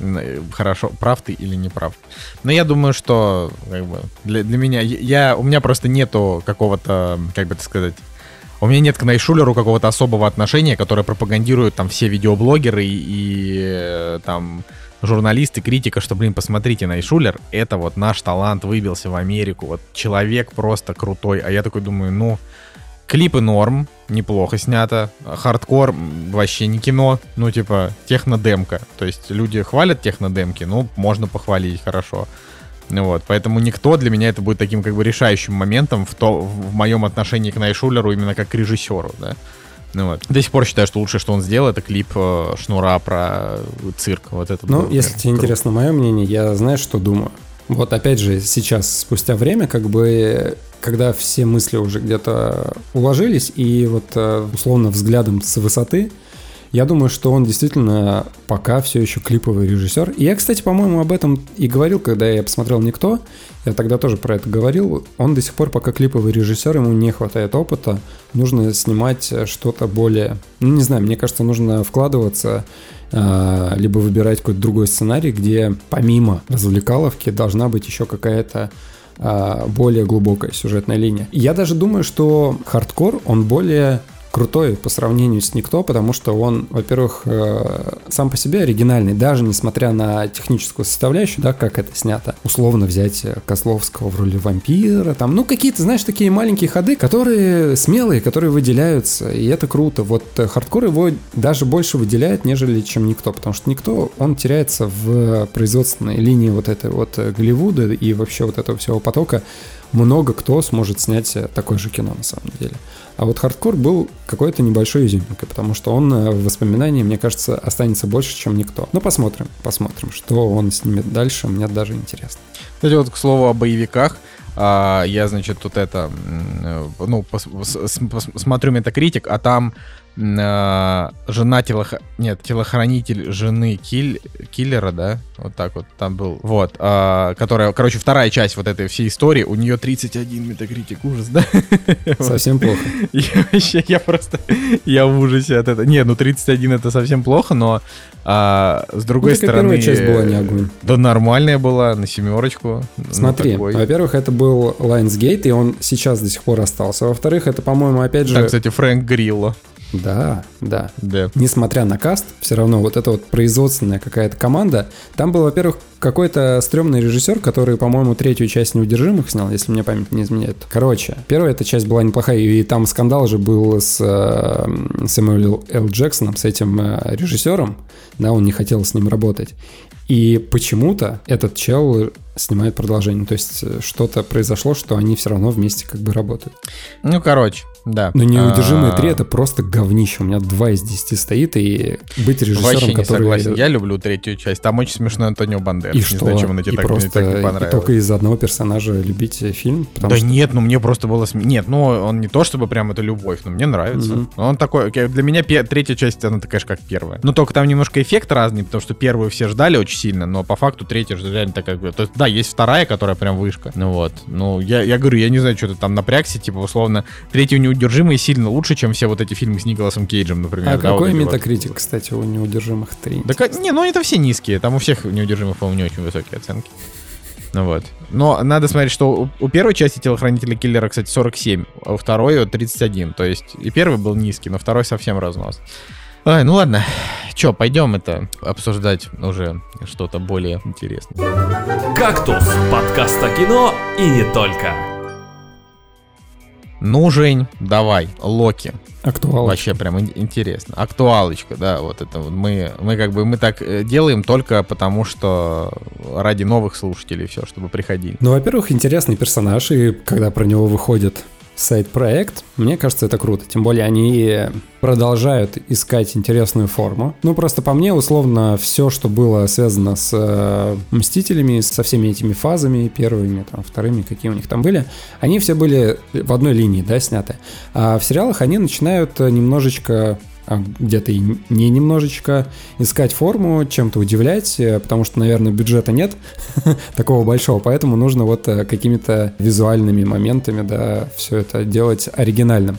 Э, хорошо, прав ты или не прав. Но я думаю, что как бы, для, для меня, я, у меня просто нету какого-то, как бы это сказать, у меня нет к Найшулеру какого-то особого отношения, которое пропагандируют там все видеоблогеры и, и э, там журналисты, критика, что, блин, посмотрите, Найшулер, это вот наш талант выбился в Америку, вот человек просто крутой, а я такой думаю, ну, клипы норм, неплохо снято, хардкор вообще не кино, ну, типа, технодемка, то есть люди хвалят технодемки, ну, можно похвалить, хорошо. Ну вот, поэтому никто для меня это будет таким как бы решающим моментом в, то, в моем отношении к Найшулеру именно как к режиссеру, да. Ну вот. До сих пор считаю, что лучшее, что он сделал, это клип э, Шнура про цирк. Вот это ну, было, если тебе круто. интересно мое мнение, я знаешь, что думаю. Вот опять же, сейчас, спустя время, как бы, когда все мысли уже где-то уложились, и вот э, условно взглядом с высоты, я думаю, что он действительно пока все еще клиповый режиссер. И я, кстати, по-моему, об этом и говорил, когда я посмотрел «Никто». Я тогда тоже про это говорил. Он до сих пор пока клиповый режиссер, ему не хватает опыта. Нужно снимать что-то более... Ну, не знаю, мне кажется, нужно вкладываться а, либо выбирать какой-то другой сценарий, где помимо развлекаловки должна быть еще какая-то а, более глубокая сюжетная линия. Я даже думаю, что хардкор, он более крутой по сравнению с Никто, потому что он, во-первых, э, сам по себе оригинальный, даже несмотря на техническую составляющую, да, как это снято. Условно взять Козловского в роли вампира, там, ну, какие-то, знаешь, такие маленькие ходы, которые смелые, которые выделяются, и это круто. Вот э, хардкор его даже больше выделяет, нежели чем Никто, потому что Никто, он теряется в производственной линии вот этой вот э, Голливуда и вообще вот этого всего потока, много кто сможет снять такое же кино на самом деле. А вот хардкор был какой-то небольшой изюминкой, потому что он э, в воспоминании, мне кажется, останется больше, чем никто. Ну, посмотрим, посмотрим, что он снимет дальше, мне даже интересно. Кстати, вот к слову о боевиках, а, я, значит, тут это, э, ну, пос, пос, смотрю Метакритик, а там жена телох... Нет, телохранитель жены киль... киллера, да? Вот так вот там был. Вот. А, которая, короче, вторая часть вот этой всей истории. У нее 31 метакритик. Ужас, да? Совсем плохо. Я вообще, я просто... Я в ужасе от этого. Не, ну 31 это совсем плохо, но а, с другой ну, стороны... первая часть была не огонь. Да нормальная была, на семерочку. Ну, Смотри, ну, во-первых, это был Lionsgate, и он сейчас до сих пор остался. Во-вторых, это, по-моему, опять же... Там, кстати, Фрэнк Грилло. Да, да. Да. Несмотря на каст, все равно вот эта вот производственная какая-то команда, там был, во-первых, какой-то стрёмный режиссер, который, по-моему, третью часть «Неудержимых» снял, если мне память не изменяет. Короче, первая эта часть была неплохая, и там скандал же был с э, Сэмюэлем Л. Джексоном, с этим э, режиссером, да, он не хотел с ним работать. И почему-то этот чел снимает продолжение. То есть э, что-то произошло, что они все равно вместе как бы работают. Ну, короче, да. Но «Неудержимые А, 3» — это просто говнище. У меня 2 из 10 стоит, и быть режиссером, Вообще не который... согласен. Я люблю третью часть. Там очень смешной Антонио Бандерас. И не что? знаю, чем он и так, просто так не и понравилось. только из-за одного персонажа любить фильм? Потому Да что нет, ну мне просто было сме- Нет, ну он не то чтобы прям это любовь, но мне нравится. Мгм. Он такой, окей, для меня третья часть, она такая же, как первая. Ну только там немножко эффект разный, потому что первую все ждали очень сильно, но по факту третья же реально такая... То есть, да, есть вторая, которая прям вышка. Ну вот. Ну, я, я говорю, я не знаю, что ты там напрягся, типа, условно, третью неудержимые сильно лучше, чем все вот эти фильмы с Николасом Кейджем, например. А да, вот какой вот. метакритик, кстати, у неудержимых 3? Да как- не, ну они-то все низкие. Там у всех неудержимых, по-моему, не очень высокие оценки. Ну вот. Но надо смотреть, что у, у первой части телохранителя киллера, кстати, 47, а у второй вот 31. То есть и первый был низкий, но второй совсем разнос. Ой, ну ладно. Че, пойдем это обсуждать уже что-то более интересное. «Кактус» — подкаст о кино и не только. Ну, Жень, давай, Локи. Актуал. Вообще прям ин- интересно. Актуалочка, да, вот это мы, мы как бы мы так э, делаем только потому, что ради новых слушателей все, чтобы приходили. Ну, во-первых, интересный персонаж, и когда про него выходит сайт-проект, мне кажется, это круто. Тем более они продолжают искать интересную форму. Ну, просто по мне, условно, все, что было связано с э, Мстителями, со всеми этими фазами, первыми, там, вторыми, какие у них там были, они все были в одной линии, да, сняты. А в сериалах они начинают э, немножечко а где-то и не немножечко искать форму, чем-то удивлять, э, потому что, наверное, бюджета нет такого большого, поэтому нужно вот э, какими-то визуальными моментами, да, все это делать оригинальным.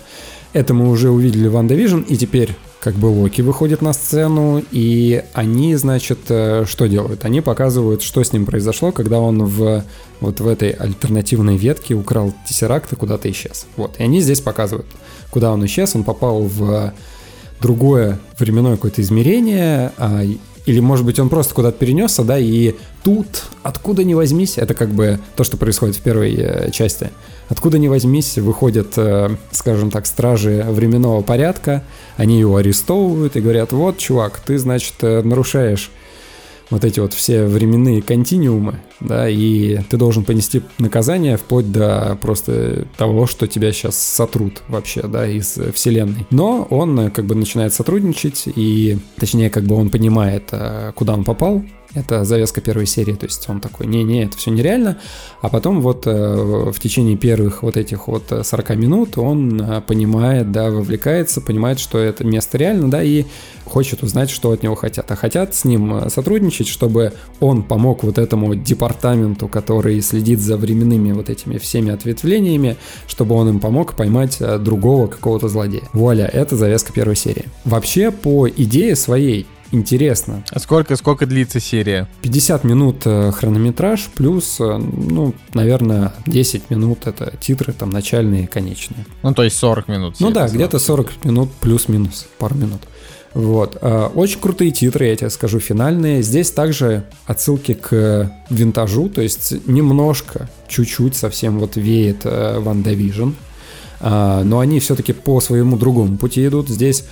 Это мы уже увидели в WandaVision, и теперь как бы Локи выходит на сцену, и они, значит, э, что делают? Они показывают, что с ним произошло, когда он в вот в этой альтернативной ветке украл Тессеракт и куда-то исчез. Вот, и они здесь показывают, куда он исчез, он попал в другое временное какое-то измерение, а, или, может быть, он просто куда-то перенесся, да, и тут, откуда ни возьмись, это как бы то, что происходит в первой э, части, откуда ни возьмись, выходят, э, скажем так, стражи временного порядка, они его арестовывают и говорят, вот, чувак, ты, значит, э, нарушаешь вот эти вот все временные континуумы, да, и ты должен понести наказание вплоть до просто того, что тебя сейчас сотрут вообще, да, из вселенной. Но он э, как бы начинает сотрудничать, и, точнее, как бы он понимает, э, куда он попал, это завязка первой серии, то есть он такой, не-не, это все нереально. А потом вот э, в течение первых вот этих вот э, 40 минут он э, понимает, да, вовлекается, понимает, что это место реально, да, и хочет узнать, что от него хотят. А хотят с ним э, сотрудничать, чтобы он помог вот этому департаменту, который следит за временными вот этими всеми ответвлениями, чтобы он им помог поймать э, другого какого-то злодея. Вуаля, это завязка первой серии. Вообще, по идее своей, интересно. А сколько, сколько длится серия? 50 минут э, хронометраж, плюс, э, ну, наверное, 10 минут это титры там начальные и конечные. Ну, то есть 40 минут. Ну да, где-то 40 минут плюс-минус, пару минут. Вот. э, Очень крутые титры, я тебе скажу, финальные. Здесь также отсылки к винтажу, то есть немножко, чуть-чуть совсем вот веет WandaVision. Но они все-таки по своему другому пути идут. Здесь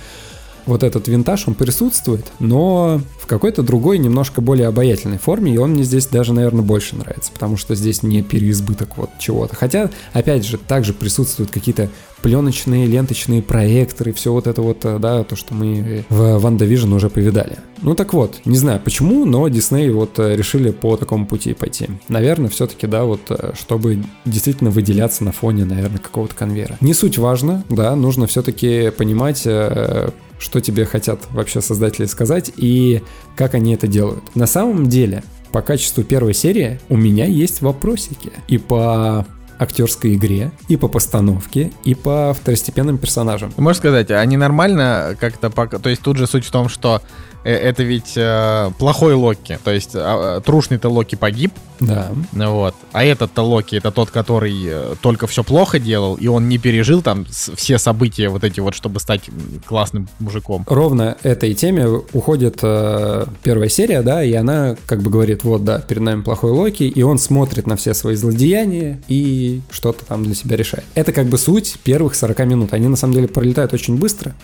вот этот винтаж, он присутствует, но в какой-то другой, немножко более обаятельной форме, и он мне здесь даже, наверное, больше нравится, потому что здесь не переизбыток вот чего-то. Хотя, опять же, также присутствуют какие-то пленочные, ленточные проекторы, все вот это вот, да, то, что мы в WandaVision уже повидали. Ну так вот, не знаю почему, но Дисней вот решили по такому пути пойти. Наверное, все-таки, да, вот, чтобы действительно выделяться на фоне, наверное, какого-то конвейера. Не суть важно, да, нужно все-таки понимать, что тебе хотят вообще создатели сказать и как они это делают. На самом деле, по качеству первой серии у меня есть вопросики. И по актерской игре, и по постановке, и по второстепенным персонажам. Можешь сказать, они нормально как-то... пока- То есть тут же суть в том, что это ведь э, плохой Локи. То есть э, трушный-то Локи погиб, Да. вот. А этот-то Локи, это тот, который э, только все плохо делал, и он не пережил там все события вот эти вот, чтобы стать классным мужиком. Ровно этой теме уходит э, первая серия, да, и она как бы говорит, вот, да, перед нами плохой Локи, и он смотрит на все свои злодеяния и что-то там для себя решает. Это как бы суть первых 40 минут. Они на самом деле пролетают очень быстро,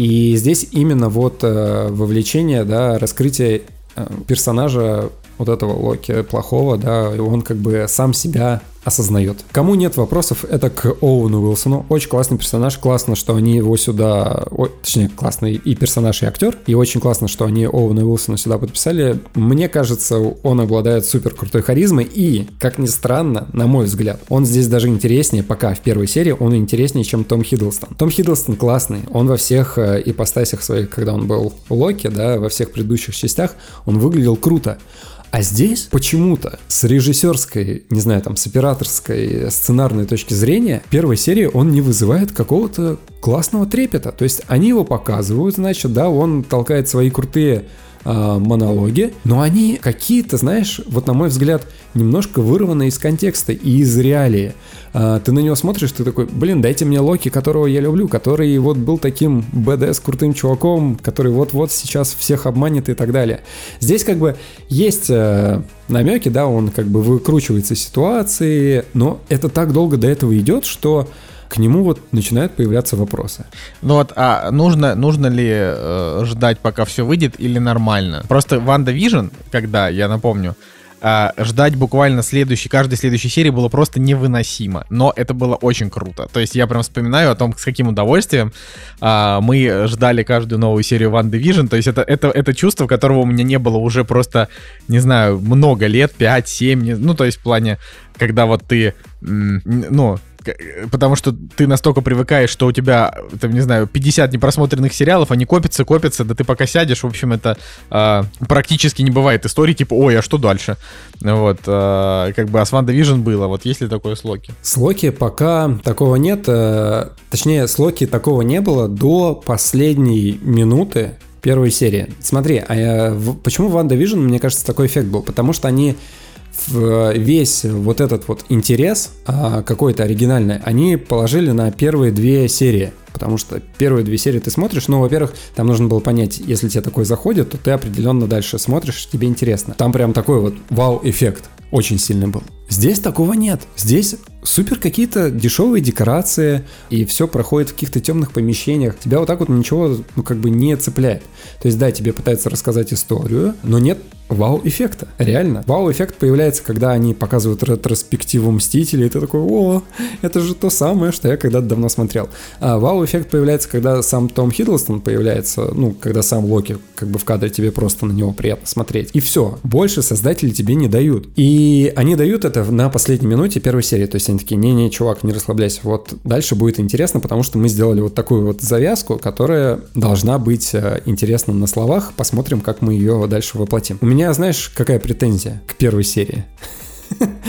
и здесь именно вот э, вовлечение, да, раскрытие э, персонажа вот этого Локи плохого, да, и он как бы сам себя осознает. Кому нет вопросов, это к Оуэну Уилсону. Очень классный персонаж. Классно, что они его сюда... о, точнее, классный и персонаж, и актер. И очень классно, что они Оуэна Уилсона сюда подписали. Мне кажется, он обладает супер крутой харизмой. И, как ни странно, на мой взгляд, он здесь даже интереснее, пока в первой серии, он интереснее, чем Том Хиддлстон. Том Хиддлстон классный. Он во всех э, ипостасях своих, когда он был Локи, да, во всех предыдущих частях, он выглядел круто. А здесь почему-то с режиссерской, не знаю, там, с операторской, сценарной точки зрения, первой серии он не вызывает какого-то классного трепета. То есть они его показывают, значит, да, он толкает свои крутые монологи, но они какие-то, знаешь, вот на мой взгляд, немножко вырваны из контекста и из реалии. А, ты на него смотришь, ты такой, блин, дайте мне Локи, которого я люблю, который вот был таким БДС крутым чуваком, который вот-вот сейчас всех обманет и так далее. Здесь как бы есть э, намеки, да, он как бы выкручивается ситуации, но это так долго до этого идет, что к нему вот начинают появляться вопросы. Ну вот, а нужно, нужно ли э, ждать, пока все выйдет, или нормально? Просто WandaVision, когда, я напомню, а, ждать буквально следующей, каждой следующей серии было просто невыносимо. Но это было очень круто. То есть я прям вспоминаю о том, с каким удовольствием а, мы ждали каждую новую серию WandaVision. То есть это, это, это чувство, которого у меня не было уже просто, не знаю, много лет, 5-7, ну то есть в плане, когда вот ты, ну, Потому что ты настолько привыкаешь, что у тебя, там, не знаю, 50 непросмотренных сериалов, они копятся, копятся, да ты пока сядешь, в общем, это а, практически не бывает истории, типа, ой, а что дальше? Вот, а, как бы, а с WandaVision было, вот есть ли такое с Локи? С Локи пока такого нет, э, точнее, с Локи такого не было до последней минуты первой серии. Смотри, а я- почему WandaVision, мне кажется, такой эффект был? Потому что они весь вот этот вот интерес а, какой-то оригинальный, они положили на первые две серии. Потому что первые две серии ты смотришь, ну, во-первых, там нужно было понять, если тебе такой заходит, то ты определенно дальше смотришь, тебе интересно. Там прям такой вот вау-эффект очень сильный был. Здесь такого нет. Здесь супер какие-то дешевые декорации, и все проходит в каких-то темных помещениях. Тебя вот так вот ничего, ну, как бы не цепляет. То есть, да, тебе пытаются рассказать историю, но нет вау-эффекта. Реально. Вау-эффект появляется, когда они показывают ретроспективу Мстителей, и ты такой, о, это же то самое, что я когда-то давно смотрел. А вау-эффект появляется, когда сам Том Хиддлстон появляется, ну, когда сам Локи как бы в кадре, тебе просто на него приятно смотреть. И все. Больше создатели тебе не дают. И они дают это на последней минуте первой серии. То есть они такие, не-не, чувак, не расслабляйся. Вот дальше будет интересно, потому что мы сделали вот такую вот завязку, которая должна быть э, интересна на словах. Посмотрим, как мы ее дальше воплотим. У меня, знаешь, какая претензия к первой серии?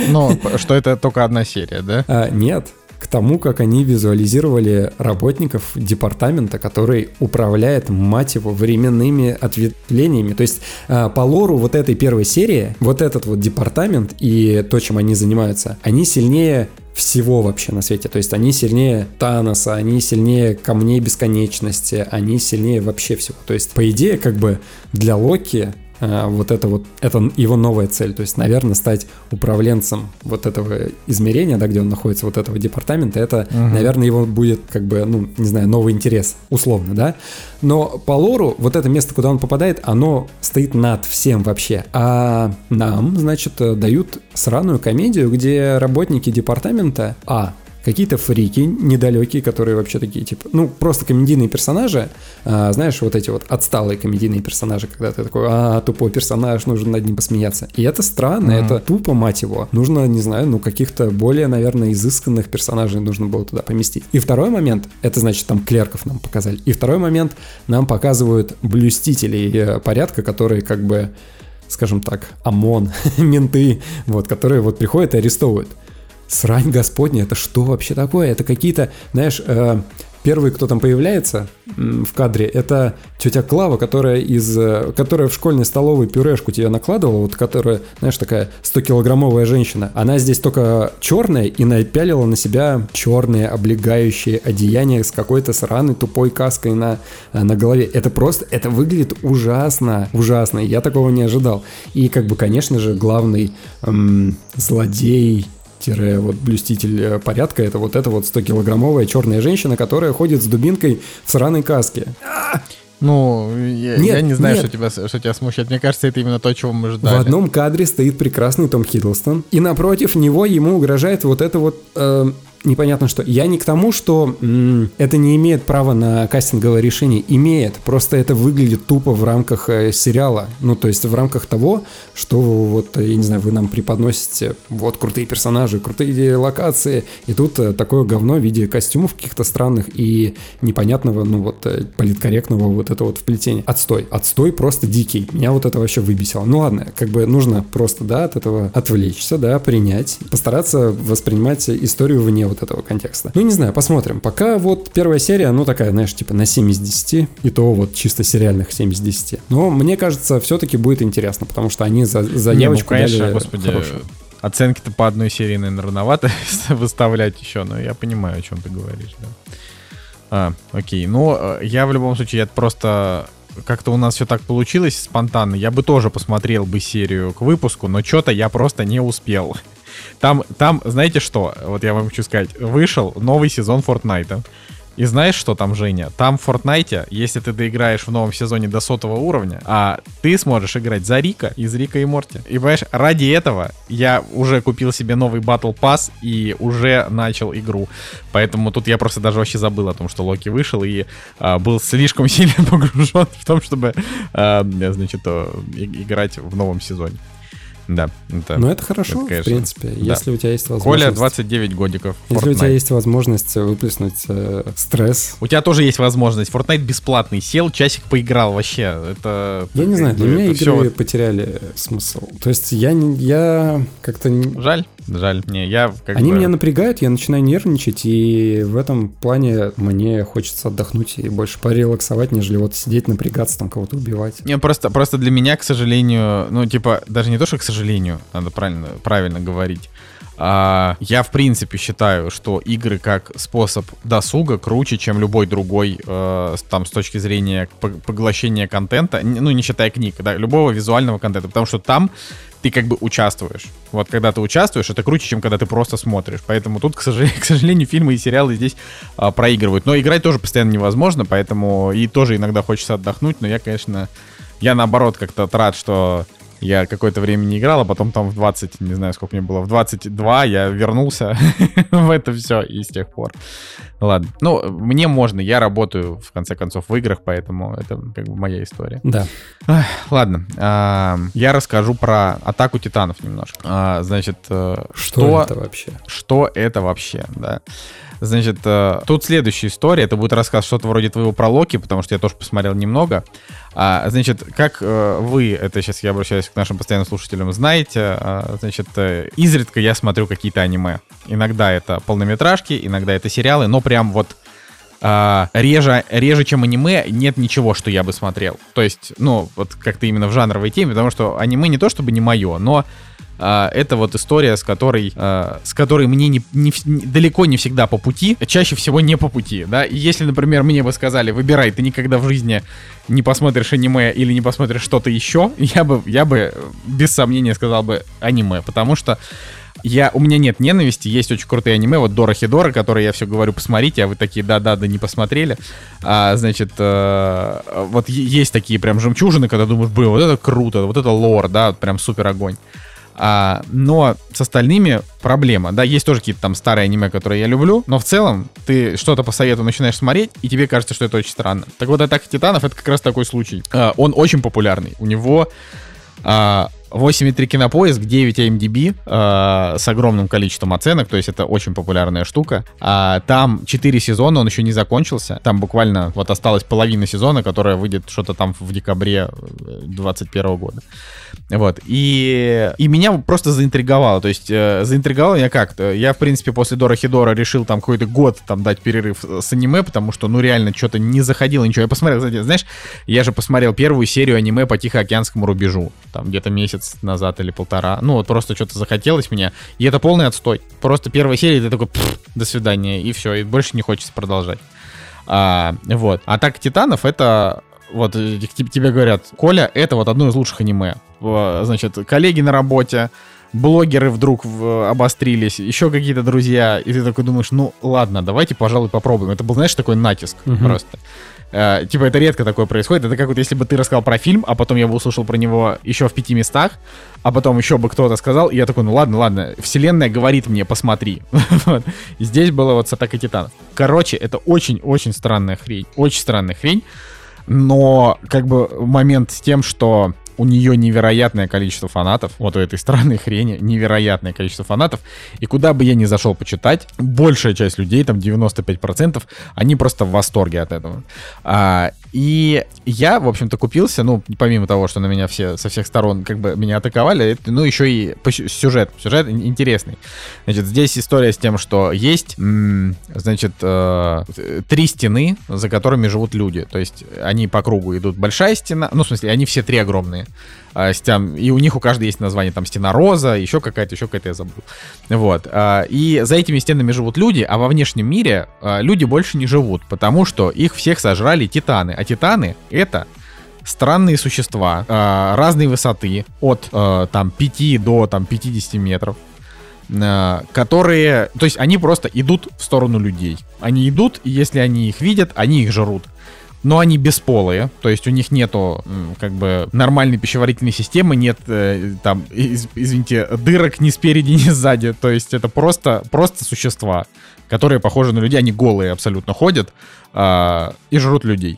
Ну, что это только одна серия, да? А, нет, тому, как они визуализировали работников департамента, который управляет, мать его, временными ответвлениями. То есть а, по лору вот этой первой серии, вот этот вот департамент и то, чем они занимаются, они сильнее всего вообще на свете. То есть они сильнее Таноса, они сильнее Камней Бесконечности, они сильнее вообще всего. То есть, по идее, как бы для Локи вот это вот, это его новая цель, то есть, наверное, стать управленцем вот этого измерения, да, где он находится, вот этого департамента, это, наверное, его будет, как бы, ну, не знаю, новый интерес, условно, да, но по лору вот это место, куда он попадает, оно стоит над всем вообще, а нам, значит, э, дают сраную комедию, где работники департамента, а, какие-то фрики недалекие, которые вообще такие, типа, ну, просто комедийные персонажи, а, знаешь, вот эти вот отсталые комедийные персонажи, когда ты такой, а, тупой персонаж, нужно над ним посмеяться. И это странно, это тупо, мать его. Нужно, не знаю, ну, каких-то более, наверное, изысканных персонажей нужно было туда поместить. И второй момент, это значит, там клерков нам показали. И второй момент, нам показывают блюстителей э, порядка, которые как бы скажем так, ОМОН, менты, вот, которые вот приходят и арестовывают. Срань господня, это что вообще такое? Это какие-то, знаешь, э, Первый, кто там появляется в кадре, это тетя Клава, которая из, э, которая в школьной столовой пюрешку тебе накладывала, вот которая, знаешь, такая 100-килограммовая женщина. Она здесь только черная и напялила на себя черные облегающие одеяния с какой-то сраной тупой каской на, на голове. Это просто, это выглядит ужасно, ужасно. Я такого не ожидал. И как бы, конечно же, главный эм, злодей вот блюститель э, порядка, это вот эта вот 100-килограммовая черная женщина, которая ходит с дубинкой в сраной каске. Ну, я, нет, я не знаю, нет. Что, тебя, что тебя смущает. Мне кажется, это именно то, чего мы ждали. В одном кадре стоит прекрасный Том Хиддлстон, и напротив него ему угрожает вот это вот э, непонятно что. Я не к тому, что м, это не имеет права на кастинговое решение. Имеет. Просто это выглядит тупо в рамках э, сериала. Ну, то есть в рамках того, что вот, я не знаю, вы нам преподносите вот крутые персонажи, крутые локации, и тут э, такое говно в виде костюмов каких-то странных и непонятного, ну вот, э, политкорректного вот это вот вплетения. Отстой. Отстой просто дикий. Меня вот это вообще выбесило. Ну ладно, как бы нужно просто, да, от этого отвлечься, да, принять, постараться воспринимать историю вне вот этого контекста. Ну, не знаю, посмотрим. Пока вот первая серия, ну, такая, знаешь, типа на 7 из 10, и то вот чисто сериальных 7 из 10. Но мне кажется, все-таки будет интересно, потому что они за заявочку не, ну, конечно, дали господи, хорошую. Оценки-то по одной серии, наверное, рановато выставлять еще, но я понимаю, о чем ты говоришь, да. А, окей. Ну, э, я в любом случае, это просто как-то у нас все так получилось спонтанно. Я бы тоже посмотрел бы серию к выпуску, но что-то я просто не успел. Там, там, знаете что? Вот я вам хочу сказать. Вышел новый сезон Fortnite. И знаешь, что там, Женя? Там в Fortnite, если ты доиграешь в новом сезоне до сотого уровня, а ты сможешь играть за Рика из Рика и Морти. И понимаешь, ради этого я уже купил себе новый Battle Pass и уже начал игру. Поэтому тут я просто даже вообще забыл о том, что Локи вышел и а, был слишком сильно погружен в том, чтобы, а, значит, играть в новом сезоне. Да. Это, Но это хорошо, это, конечно, в принципе, да. если у тебя есть возможность... Коля, 29 годиков. Если Fortnite. у тебя есть возможность выплеснуть э, стресс. У тебя тоже есть возможность. Fortnite бесплатный. Сел, часик поиграл вообще. Это... Я не знаю, для меня игры все... потеряли смысл. То есть я, я как-то... Жаль. Жаль, мне я как Они бы... меня напрягают, я начинаю нервничать, и в этом плане мне хочется отдохнуть и больше порелаксовать, нежели вот сидеть, напрягаться, там кого-то убивать. Не, просто, просто для меня, к сожалению, ну, типа, даже не то, что к сожалению, надо правильно, правильно говорить, а, я, в принципе, считаю, что игры как способ досуга круче, чем любой другой, э, там, с точки зрения поглощения контента, ну, не считая книг, да, любого визуального контента, потому что там ты как бы участвуешь. Вот когда ты участвуешь, это круче, чем когда ты просто смотришь. Поэтому тут, к сожалению, к сожалению фильмы и сериалы здесь а, проигрывают. Но играть тоже постоянно невозможно, поэтому и тоже иногда хочется отдохнуть. Но я, конечно, я наоборот как-то рад, что я какое-то время не играл, а потом там в 20, не знаю, сколько мне было, в 22 я вернулся в это все, и с тех пор. Ладно. Ну, мне можно, я работаю, в конце концов, в играх, поэтому это как бы моя история. Да. Ладно. А, я расскажу про атаку титанов немножко. А, значит, э, что, что это вообще? Что это вообще, да. Значит, э, тут следующая история. Это будет рассказ что-то вроде твоего про Локи, потому что я тоже посмотрел немного. А, значит, как э, вы, это сейчас я обращаюсь к нашим постоянным слушателям, знаете, а, значит, э, изредка я смотрю какие-то аниме. Иногда это полнометражки, иногда это сериалы, но прям вот а, реже, реже, чем аниме, нет ничего, что я бы смотрел. То есть, ну, вот как-то именно в жанровой теме, потому что аниме не то чтобы не мое, но а, это вот история, с которой, а, с которой мне не, не, далеко не всегда по пути, чаще всего не по пути, да. И если, например, мне бы сказали, выбирай, ты никогда в жизни не посмотришь аниме или не посмотришь что-то еще, я бы, я бы без сомнения сказал бы аниме, потому что я, у меня нет ненависти, есть очень крутые аниме, вот Дора Хидора, которые я все говорю, посмотрите, а вы такие, да-да, да, не посмотрели. А, значит, э, вот есть такие прям жемчужины, когда думаешь, блин, вот это круто, вот это лор, да, прям супер огонь. А, но с остальными проблема. Да, есть тоже какие-то там старые аниме, которые я люблю, но в целом ты что-то по совету начинаешь смотреть, и тебе кажется, что это очень странно. Так вот, Атака Титанов — это как раз такой случай. А, он очень популярный. У него а, 8,3 кинопоиск, 9 IMDb э, с огромным количеством оценок, то есть это очень популярная штука. А, там 4 сезона, он еще не закончился. Там буквально вот осталась половина сезона, которая выйдет что-то там в декабре 2021 года. Вот. И, и меня просто заинтриговало. То есть э, заинтриговало меня как-то. Я, в принципе, после Дора Хидора решил там какой-то год там дать перерыв с аниме, потому что, ну, реально, что-то не заходило ничего. Я посмотрел, знаешь, я же посмотрел первую серию аниме по Тихоокеанскому рубежу. Там где-то месяц назад или полтора. Ну, вот просто что-то захотелось мне. И это полный отстой. Просто первая серия, ты такой, до свидания, и все. И больше не хочется продолжать. А, вот. Атака титанов это вот э, тебе говорят, Коля, это вот одно из лучших аниме. Значит, коллеги на работе, блогеры вдруг обострились, еще какие-то друзья, и ты такой думаешь, ну ладно, давайте, пожалуй, попробуем. Это был, знаешь, такой натиск угу. просто. Э, типа это редко такое происходит. Это как вот если бы ты рассказал про фильм, а потом я бы услышал про него еще в пяти местах, а потом еще бы кто-то сказал, и я такой, ну ладно, ладно, вселенная говорит мне, посмотри. вот. Здесь было вот с атакой титанов. Короче, это очень-очень странная хрень. Очень странная хрень. Но как бы момент с тем, что у нее невероятное количество фанатов, вот у этой странной хрени невероятное количество фанатов, и куда бы я ни зашел почитать, большая часть людей, там 95%, они просто в восторге от этого. А, и я, в общем-то, купился, ну, помимо того, что на меня все со всех сторон как бы меня атаковали, ну, еще и сюжет, сюжет интересный. Значит, здесь история с тем, что есть, значит, э, три стены, за которыми живут люди, то есть они по кругу идут большая стена, ну, в смысле, они все три огромные, а, стен, и у них у каждой есть название, там, стена роза, еще какая-то, еще какая-то я забыл. Вот. А, и за этими стенами живут люди, а во внешнем мире а, люди больше не живут, потому что их всех сожрали титаны. А титаны — это странные существа э, разной высоты, от э, там 5 до там 50 метров, э, которые, то есть они просто идут в сторону людей. Они идут, и если они их видят, они их жрут но они бесполые, то есть у них нету как бы нормальной пищеварительной системы, нет э, там, из, извините, дырок ни спереди, ни сзади, то есть это просто, просто существа, которые похожи на людей, они голые абсолютно ходят э, и жрут людей.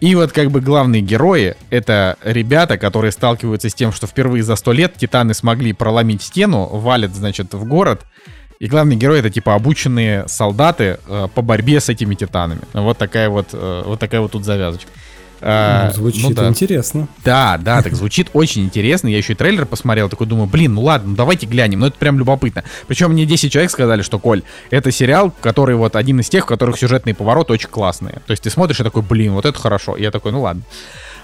И вот как бы главные герои — это ребята, которые сталкиваются с тем, что впервые за сто лет титаны смогли проломить стену, валят, значит, в город — и главный герой это типа обученные солдаты э, по борьбе с этими титанами. Вот такая вот, э, вот такая вот тут завязочка. А, ну, звучит ну, да. интересно. Да, да, так звучит очень интересно. Я еще и трейлер посмотрел, такой думаю, блин, ну ладно, ну давайте глянем. Ну это прям любопытно. Причем мне 10 человек сказали, что, Коль, это сериал, который вот один из тех, в которых сюжетные повороты очень классные. То есть ты смотришь и такой, блин, вот это хорошо. И я такой, ну ладно.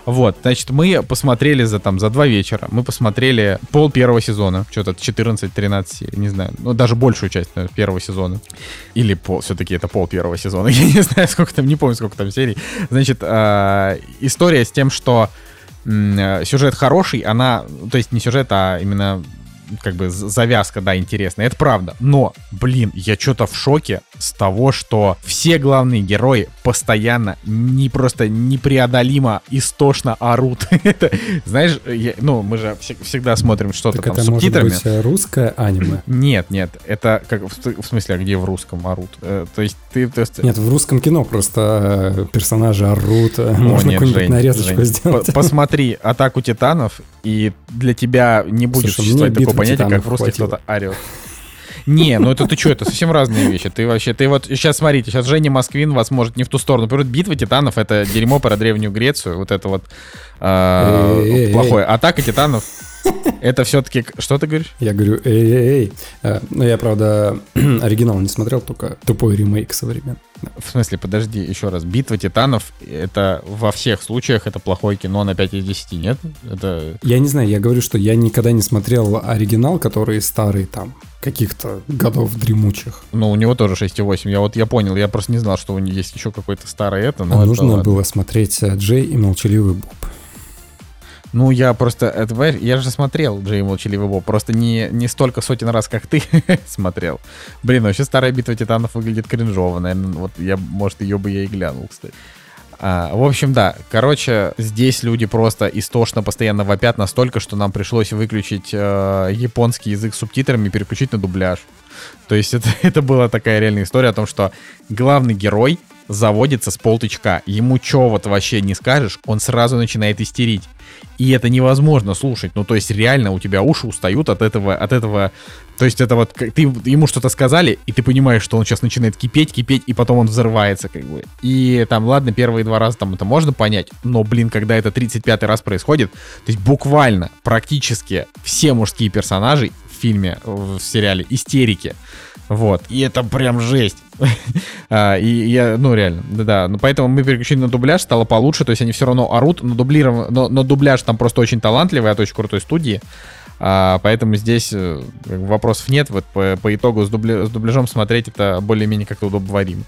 Вот, значит, мы посмотрели за там за два вечера, мы посмотрели пол первого сезона, что-то 14-13 серий, не знаю, ну даже большую часть наверное, первого сезона. Или пол, все-таки это пол первого сезона, я не знаю, сколько там, не помню, сколько там серий. Значит, э, история с тем, что э, сюжет хороший, она, то есть не сюжет, а именно как бы завязка, да, интересная, это правда. Но, блин, я что-то в шоке с того, что все главные герои постоянно не просто непреодолимо истошно орут. это, знаешь, я, ну, мы же всегда смотрим что-то там это с субтитрами. Может быть русское аниме? Нет, нет, это как в, в смысле, а где в русском орут? Э, то есть ты... То есть... Нет, в русском кино просто э, персонажи орут. О, Можно какую-нибудь нарезочку Жень, сделать. Посмотри «Атаку титанов», и для тебя не будет Слушай, существовать такого понятия, как в русских кто-то орет. Не, ну это ты что, это совсем разные вещи. Ты вообще, ты вот сейчас смотрите, сейчас Женя Москвин вас может не в ту сторону. Например, битва титанов это дерьмо про древнюю Грецию, вот это вот э, плохое. Атака титанов это все-таки... Что ты говоришь? Я говорю, эй-эй-эй. А, ну, я, правда, оригинал не смотрел, только тупой ремейк современный. В смысле, подожди, еще раз. Битва титанов, это во всех случаях это плохое кино на 5 из 10, нет? Это... Я не знаю, я говорю, что я никогда не смотрел оригинал, который старый там, каких-то годов дремучих. Ну, у него тоже 6,8. Я вот я понял, я просто не знал, что у него есть еще какой-то старый это. Но а это нужно ладно. было смотреть э, Джей и Молчаливый Боб. Ну, я просто, это, я же смотрел Джей Молчаливый Боб, просто не, не столько сотен раз, как ты смотрел. Блин, вообще старая битва титанов выглядит кринжово, наверное, вот я, может, ее бы я и глянул, кстати. А, в общем, да, короче, здесь люди просто истошно постоянно вопят настолько, что нам пришлось выключить э, японский язык субтитрами и переключить на дубляж. То есть это, это была такая реальная история о том, что главный герой заводится с полтычка. Ему что вот вообще не скажешь, он сразу начинает истерить. И это невозможно слушать. Ну, то есть реально у тебя уши устают от этого, от этого. То есть это вот ты ему что-то сказали, и ты понимаешь, что он сейчас начинает кипеть, кипеть, и потом он взрывается, как бы. И там, ладно, первые два раза там это можно понять, но, блин, когда это 35 раз происходит, то есть буквально, практически все мужские персонажи в фильме, в сериале истерики. Вот. И это прям жесть. а, и я, ну, реально, да-да. Ну, поэтому мы переключили на дубляж, стало получше. То есть они все равно орут, но дублирован, но, но дубляж там просто очень талантливый от очень крутой студии. А, поэтому здесь э, вопросов нет. Вот по, по итогу с, дубля, с дубляжом смотреть это более-менее как-то удобоваримо.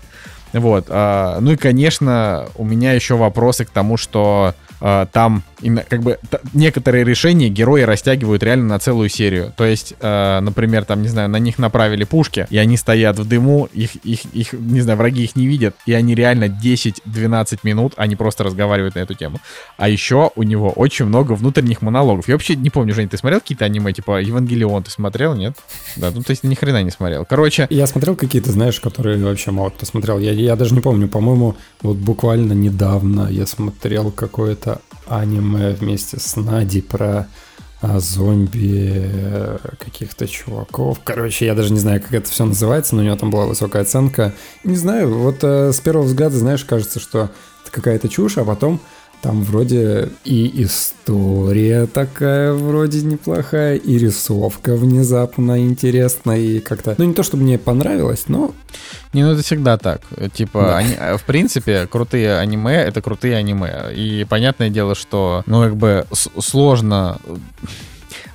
Вот. А, ну и, конечно, у меня еще вопросы к тому, что а, там как бы некоторые решения герои растягивают реально на целую серию. То есть, э, например, там, не знаю, на них направили пушки, и они стоят в дыму, их, их, их, не знаю, враги их не видят, и они реально 10-12 минут, они просто разговаривают на эту тему. А еще у него очень много внутренних монологов. Я вообще не помню, Жень, ты смотрел какие-то аниме, типа Евангелион, ты смотрел, нет? Да, ну то есть ни хрена не смотрел. Короче... Я смотрел какие-то, знаешь, которые вообще мало кто смотрел. Я, я даже не помню, по-моему, вот буквально недавно я смотрел какое-то аниме вместе с Нади про а, зомби э, каких-то чуваков. Короче, я даже не знаю, как это все называется, но у него там была высокая оценка. Не знаю, вот э, с первого взгляда, знаешь, кажется, что это какая-то чушь, а потом там вроде и история такая вроде неплохая, и рисовка внезапно интересная, и как-то... Ну, не то, чтобы мне понравилось, но... Не, ну это всегда так. Типа, да. они, в принципе, крутые аниме — это крутые аниме. И понятное дело, что, ну, как бы сложно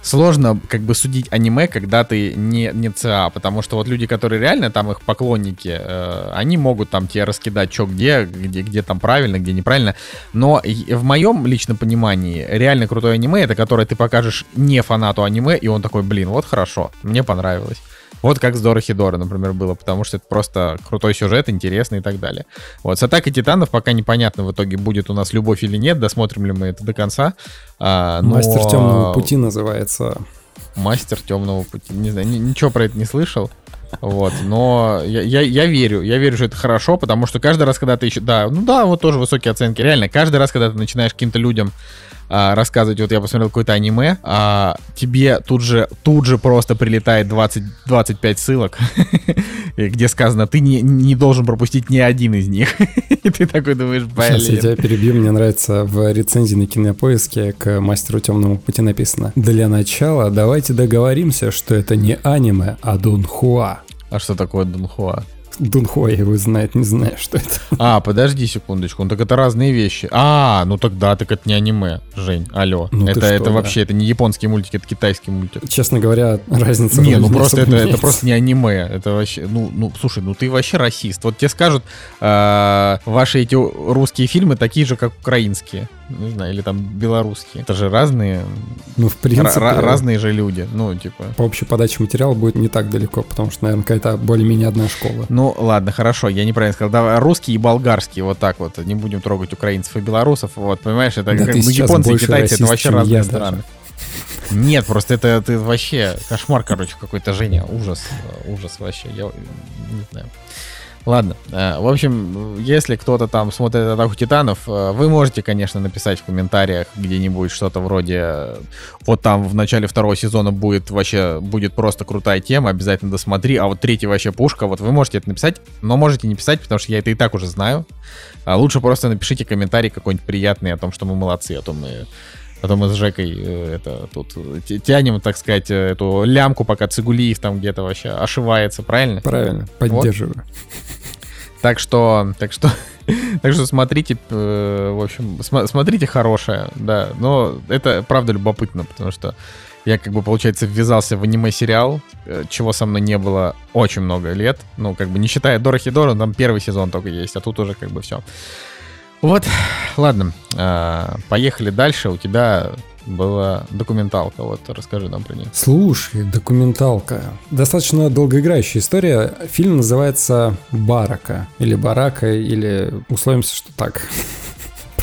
сложно как бы судить аниме, когда ты не, не ЦА, потому что вот люди, которые реально там их поклонники, э, они могут там тебе раскидать, что где, где, где там правильно, где неправильно, но в моем личном понимании реально крутое аниме, это которое ты покажешь не фанату аниме, и он такой, блин, вот хорошо, мне понравилось. Вот как с Дорохидора, например, было, потому что это просто крутой сюжет, интересный и так далее. Вот, с Атакой Титанов пока непонятно в итоге, будет у нас любовь или нет, досмотрим ли мы это до конца. А, но... Мастер темного пути называется. Мастер темного пути. Не знаю, ничего про это не слышал. Вот, но я, я, я верю, я верю, что это хорошо, потому что каждый раз, когда ты еще, да, ну да, вот тоже высокие оценки, реально, каждый раз, когда ты начинаешь каким-то людям а, рассказывать, вот я посмотрел какое-то аниме, а тебе тут же, тут же просто прилетает 20, 25 ссылок, где сказано, ты не, не должен пропустить ни один из них. И ты такой думаешь, блин. Сейчас я тебя перебью, мне нравится в рецензии на кинопоиске к мастеру темному пути написано. Для начала давайте договоримся, что это не аниме, а Дунхуа. А что такое Дунхуа? Дунхуа его знает, не знаю, что это. А, подожди секундочку, ну так это разные вещи. А, ну тогда, так это не аниме, Жень, алло. Ну, это, что, это да. вообще, это не японский мультик, это китайский мультик. Честно говоря, разница Не, ну просто это, это просто не аниме, это вообще, ну, ну, слушай, ну ты вообще расист. Вот тебе скажут, э, ваши эти русские фильмы такие же, как украинские не знаю, или там белорусские. Это же разные, ну, в принципе, разные же люди, ну, типа. По общей подаче материала будет не так далеко, потому что, наверное, какая-то более-менее одна школа. Ну, ладно, хорошо, я неправильно сказал. Давай, русский и болгарский, вот так вот, не будем трогать украинцев и белорусов, вот, понимаешь, это да как, ну, японцы и китайцы, это вообще разные страны. Нет, просто это, это вообще кошмар, короче, какой-то, Женя, ужас, ужас вообще, я не знаю. Ладно, э, в общем, если кто-то там смотрит «Атаку Титанов», э, вы можете, конечно, написать в комментариях где-нибудь что-то вроде «Вот там в начале второго сезона будет вообще, будет просто крутая тема, обязательно досмотри, а вот третий вообще пушка». Вот вы можете это написать, но можете не писать, потому что я это и так уже знаю. А лучше просто напишите комментарий какой-нибудь приятный о том, что мы молодцы, а то мы Потом мы с Жекой э, это тут тянем, так сказать, эту лямку, пока Цигулиев там где-то вообще ошивается, правильно? Правильно, поддерживаю. Вот. Так что, так что, так что смотрите, э, в общем, см- смотрите хорошее, да. Но это правда любопытно, потому что я как бы, получается, ввязался в аниме-сериал, э, чего со мной не было очень много лет. Ну, как бы не считая Дорохи Дора, там первый сезон только есть, а тут уже как бы все. Вот, ладно, э, поехали дальше. У тебя была документалка. Вот расскажи нам про нее. Слушай, документалка. Достаточно долгоиграющая история. Фильм называется «Барака». Или «Барака», или условимся, что так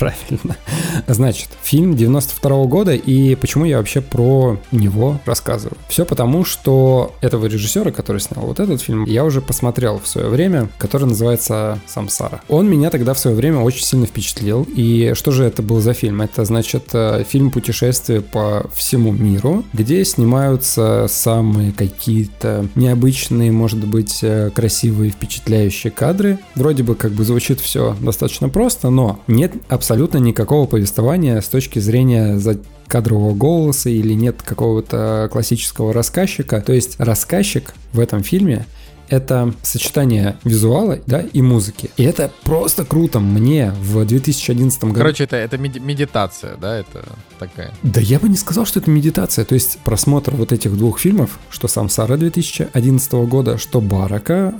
Правильно. Значит, фильм 92 года, и почему я вообще про него рассказываю? Все потому, что этого режиссера, который снял вот этот фильм, я уже посмотрел в свое время, который называется «Самсара». Он меня тогда в свое время очень сильно впечатлил. И что же это был за фильм? Это, значит, э, фильм путешествия по всему миру, где снимаются самые какие-то необычные, может быть, э, красивые, впечатляющие кадры. Вроде бы как бы звучит все достаточно просто, но нет абсолютно никакого повествования с точки зрения кадрового голоса или нет какого-то классического рассказчика. То есть рассказчик в этом фильме это сочетание визуала да, и музыки. И это просто круто. Мне в 2011 году... Короче, это, это медитация, да, это такая? Да я бы не сказал, что это медитация. То есть просмотр вот этих двух фильмов, что «Самсара» 2011 года, что «Барака»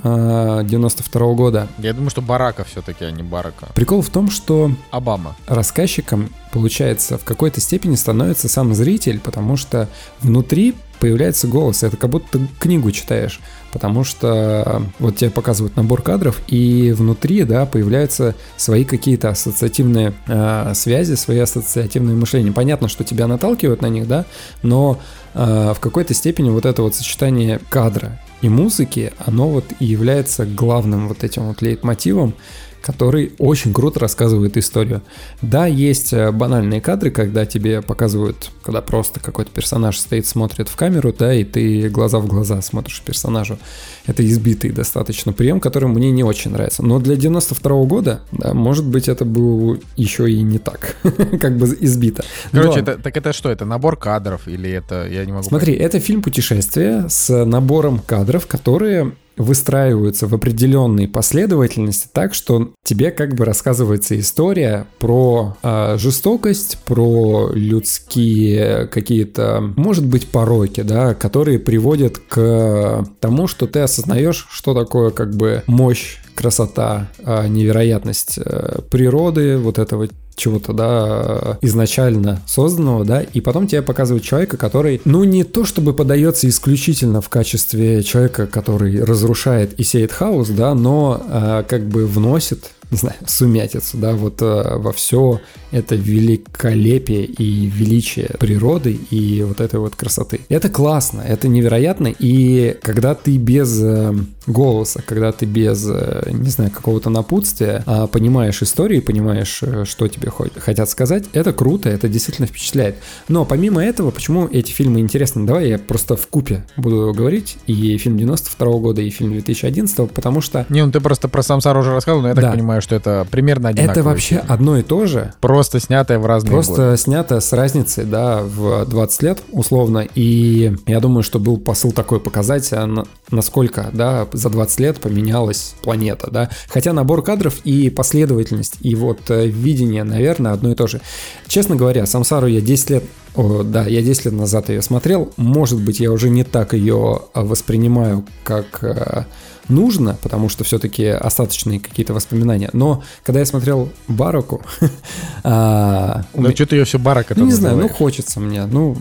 92 года. Я думаю, что «Барака» все-таки, а не «Барака». Прикол в том, что... Обама. Рассказчиком, получается, в какой-то степени становится сам зритель, потому что внутри появляется голос. Это как будто книгу читаешь потому что вот тебе показывают набор кадров, и внутри, да, появляются свои какие-то ассоциативные э, связи, свои ассоциативные мышления. Понятно, что тебя наталкивают на них, да, но э, в какой-то степени вот это вот сочетание кадра и музыки, оно вот и является главным вот этим вот лейтмотивом, который очень круто рассказывает историю. Да, есть э, банальные кадры, когда тебе показывают, когда просто какой-то персонаж стоит, смотрит в камеру, да, и ты глаза в глаза смотришь персонажу. Это избитый достаточно прием, который мне не очень нравится. Но для 92 -го года, да, может быть, это был еще и не так, как бы избито. Короче, это, так это что, это набор кадров или это, я не могу Смотри, это фильм путешествия с набором кадров, которые выстраиваются в определенной последовательности так, что тебе как бы рассказывается история про э, жестокость, про людские какие-то, может быть, пороки, да, которые приводят к тому, что ты осознаешь, что такое как бы мощь красота, а невероятность э, природы, вот этого чего-то, да, изначально созданного, да, и потом тебе показывают человека, который, ну, не то чтобы подается исключительно в качестве человека, который разрушает и сеет хаос, да, но э, как бы вносит не знаю, сумятицу, да, вот э, во все это великолепие и величие природы и вот этой вот красоты. Это классно, это невероятно, и когда ты без э, голоса, когда ты без, э, не знаю, какого-то напутствия а понимаешь историю, понимаешь, что тебе хотят сказать, это круто, это действительно впечатляет. Но помимо этого, почему эти фильмы интересны? Давай я просто в купе буду говорить, и фильм 92 -го года, и фильм 2011, потому что... Не, ну ты просто про Самсар уже рассказывал, но я так да. Понимаю, что это примерно одинаково. Это вообще фильм. одно и то же. Просто снятое в разные Просто годы. снято с разницей, да, в 20 лет, условно, и я думаю, что был посыл такой показать, а насколько, да, за 20 лет поменялась планета, да. Хотя набор кадров и последовательность, и вот э, видение, наверное, одно и то же. Честно говоря, Самсару я 10 лет о, да, я 10 лет назад ее смотрел. Может быть, я уже не так ее воспринимаю, как э, нужно, потому что все-таки остаточные какие-то воспоминания. Но когда я смотрел Бараку... а, ну, меня... что ты ее все Барака Ну, не знаю, ну, хочется мне. Ну,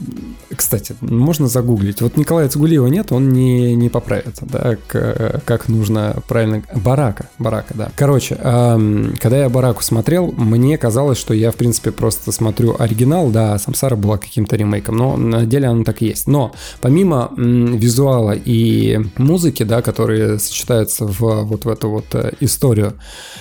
кстати, можно загуглить. Вот Николая Цигулиева нет, он не, не поправится, да, к, как нужно правильно... Барака, Барака, да. Короче, эм, когда я Бараку смотрел, мне казалось, что я, в принципе, просто смотрю оригинал, да, Самсара была каким-то ремейком, но на деле оно так и есть. Но помимо м, визуала и музыки, да, которые сочетаются в вот в эту вот э, историю.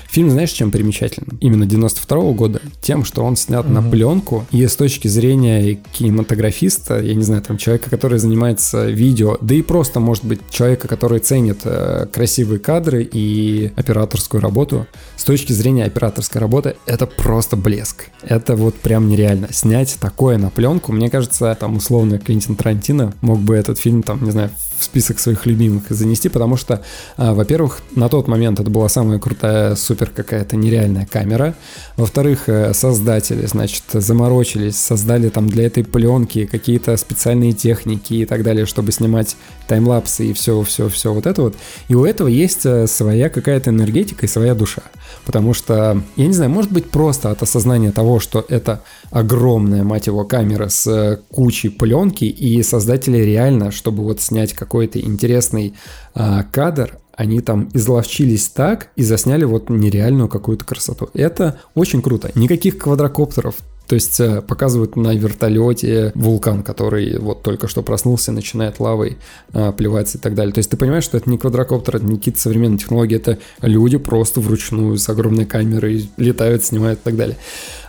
Фильм, знаешь, чем примечателен? Именно 92 -го года? Тем, что он снят mm-hmm. на пленку, и с точки зрения кинематографиста, я не знаю, там, человека, который занимается видео, да и просто, может быть, человека, который ценит э, красивые кадры и операторскую работу, с точки зрения операторской работы, это просто блеск. Это вот прям нереально. Снять такое на пленку, мне кажется, там, условно, Квентин Тарантино мог бы этот фильм, там, не знаю, в список своих любимых занести, потому что, а, во-первых, на тот момент это была самая крутая, супер какая-то нереальная камера. Во-вторых, э, создатели, значит, заморочились, создали там для этой пленки какие-то специальные техники и так далее, чтобы снимать таймлапсы и все, все, все вот это вот. И у этого есть э, своя какая-то энергетика и своя душа. Потому что, я не знаю, может быть просто от осознания того, что это огромная, мать его, камера с э, кучей пленки, и создатели реально, чтобы вот снять какой-то интересный а, кадр, они там изловчились так и засняли вот нереальную какую-то красоту. Это очень круто. Никаких квадрокоптеров, то есть э, показывают на вертолете вулкан, который вот только что проснулся, начинает лавой а, плеваться и так далее. То есть ты понимаешь, что это не квадрокоптер, это не какие-то современные технологии, это люди просто вручную с огромной камерой летают, снимают и так далее.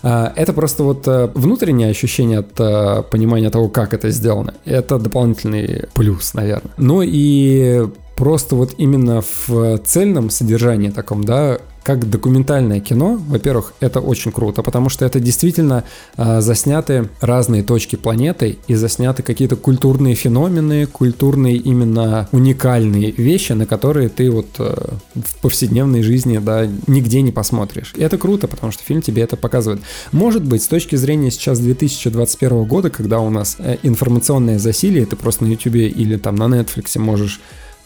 А, это просто вот а, внутреннее ощущение от а, понимания того, как это сделано. Это дополнительный плюс, наверное. Ну и просто вот именно в цельном содержании таком, да, как документальное кино, во-первых, это очень круто, потому что это действительно э, засняты разные точки планеты и засняты какие-то культурные феномены, культурные именно уникальные вещи, на которые ты вот э, в повседневной жизни, да, нигде не посмотришь. И это круто, потому что фильм тебе это показывает. Может быть, с точки зрения сейчас 2021 года, когда у нас э, информационное засилие, ты просто на YouTube или там на Netflix можешь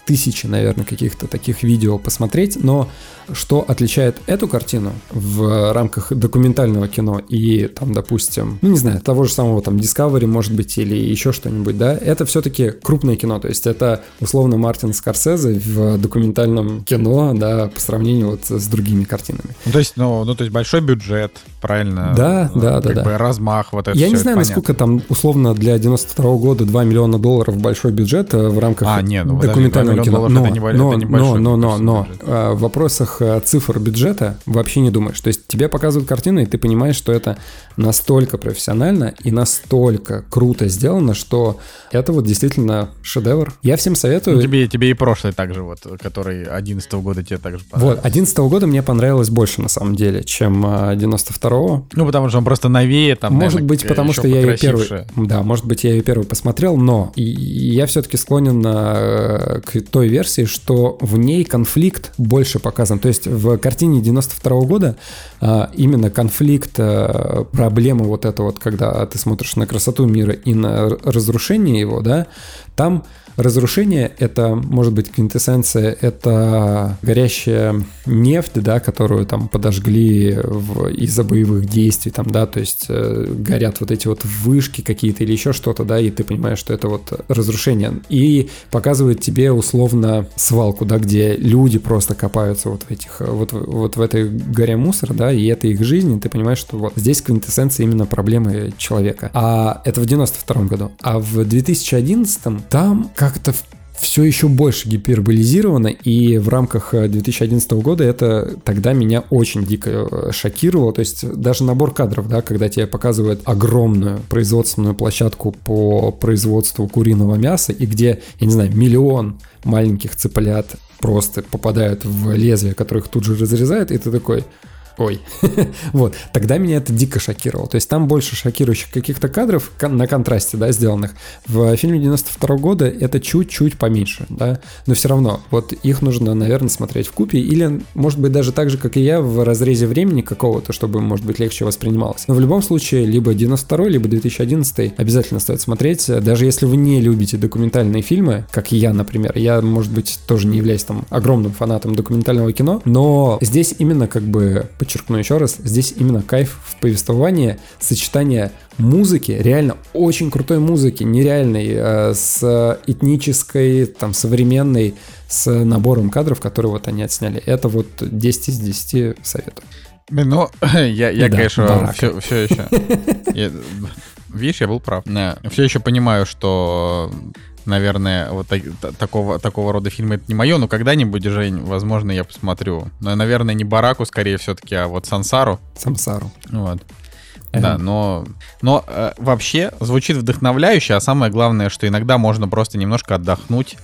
тысячи, наверное, каких-то таких видео посмотреть, но что отличает эту картину в рамках документального кино и там, допустим, ну не знаю, того же самого там Discovery, может быть, или еще что-нибудь, да, это все-таки крупное кино, то есть это условно Мартин Скорсезе в документальном кино, да, по сравнению вот с другими картинами. Ну, то есть, ну, ну то есть большой бюджет, правильно? Да, да, да, да. размах вот это Я не знаю, насколько там условно для 92 -го года 2 миллиона долларов большой бюджет э, в рамках а, не, ну, документального кино. Но, но, но, но, но, но, но, в вопросах э, цифр бюджета вообще не думаешь. То есть тебе показывают картину, и ты понимаешь, что это настолько профессионально и настолько круто сделано, что это вот действительно шедевр. Я всем советую. Ну, тебе, тебе и прошлый также вот, который 11 -го года тебе также понравился. Вот, 11 -го года мне понравилось больше на самом деле, чем 92-го. Э, ну, потому что он просто новее там, Может наверное, быть, потому что я ее первый... Да, может быть, я ее первый посмотрел, но я все-таки склонен э, к той версии, что в ней конфликт больше показан. То есть в картине 92 -го года а, именно конфликт, а, проблема вот это вот, когда ты смотришь на красоту мира и на разрушение его, да, там Разрушение — это, может быть, квинтэссенция, это горящая нефть, да, которую там подожгли в, из-за боевых действий, там, да, то есть э, горят вот эти вот вышки какие-то или еще что-то, да, и ты понимаешь, что это вот разрушение. И показывает тебе условно свалку, да, где люди просто копаются вот в этих, вот, вот в этой горе мусора, да, и это их жизнь, и ты понимаешь, что вот здесь квинтэссенция именно проблемы человека. А это в 92 году. А в 2011 там как-то все еще больше гиперболизировано, и в рамках 2011 э, года это тогда меня очень дико э, шокировало. То есть даже набор кадров, да, когда тебе показывают огромную производственную площадку по производству куриного мяса, и где, я не знаю, миллион маленьких цыплят просто попадают в лезвие, которых тут же разрезают, и ты такой, Ой. вот. Тогда меня это дико шокировало. То есть там больше шокирующих каких-то кадров на контрасте, да, сделанных. В фильме 92 года это чуть-чуть поменьше, да. Но все равно, вот их нужно, наверное, смотреть в купе. Или, может быть, даже так же, как и я, в разрезе времени какого-то, чтобы, может быть, легче воспринималось. Но в любом случае, либо 92 либо 2011 обязательно стоит смотреть. Даже если вы не любите документальные фильмы, как я, например. Я, может быть, тоже не являюсь там огромным фанатом документального кино, но здесь именно как бы подчеркну еще раз, здесь именно кайф в повествовании, сочетание музыки, реально очень крутой музыки, нереальной, э, с этнической, там, современной, с набором кадров, которые вот они отсняли. Это вот 10 из 10 советую. Ну, я, я да, конечно, все, все еще... Я, видишь, я был прав. Все еще понимаю, что наверное, вот так, такого, такого рода фильмы это не мое, но когда-нибудь, Жень, возможно, я посмотрю. Но, наверное, не Бараку, скорее все-таки, а вот Сансару. Сансару. Вот. Да, но, но э, вообще звучит вдохновляюще, а самое главное, что иногда можно просто немножко отдохнуть.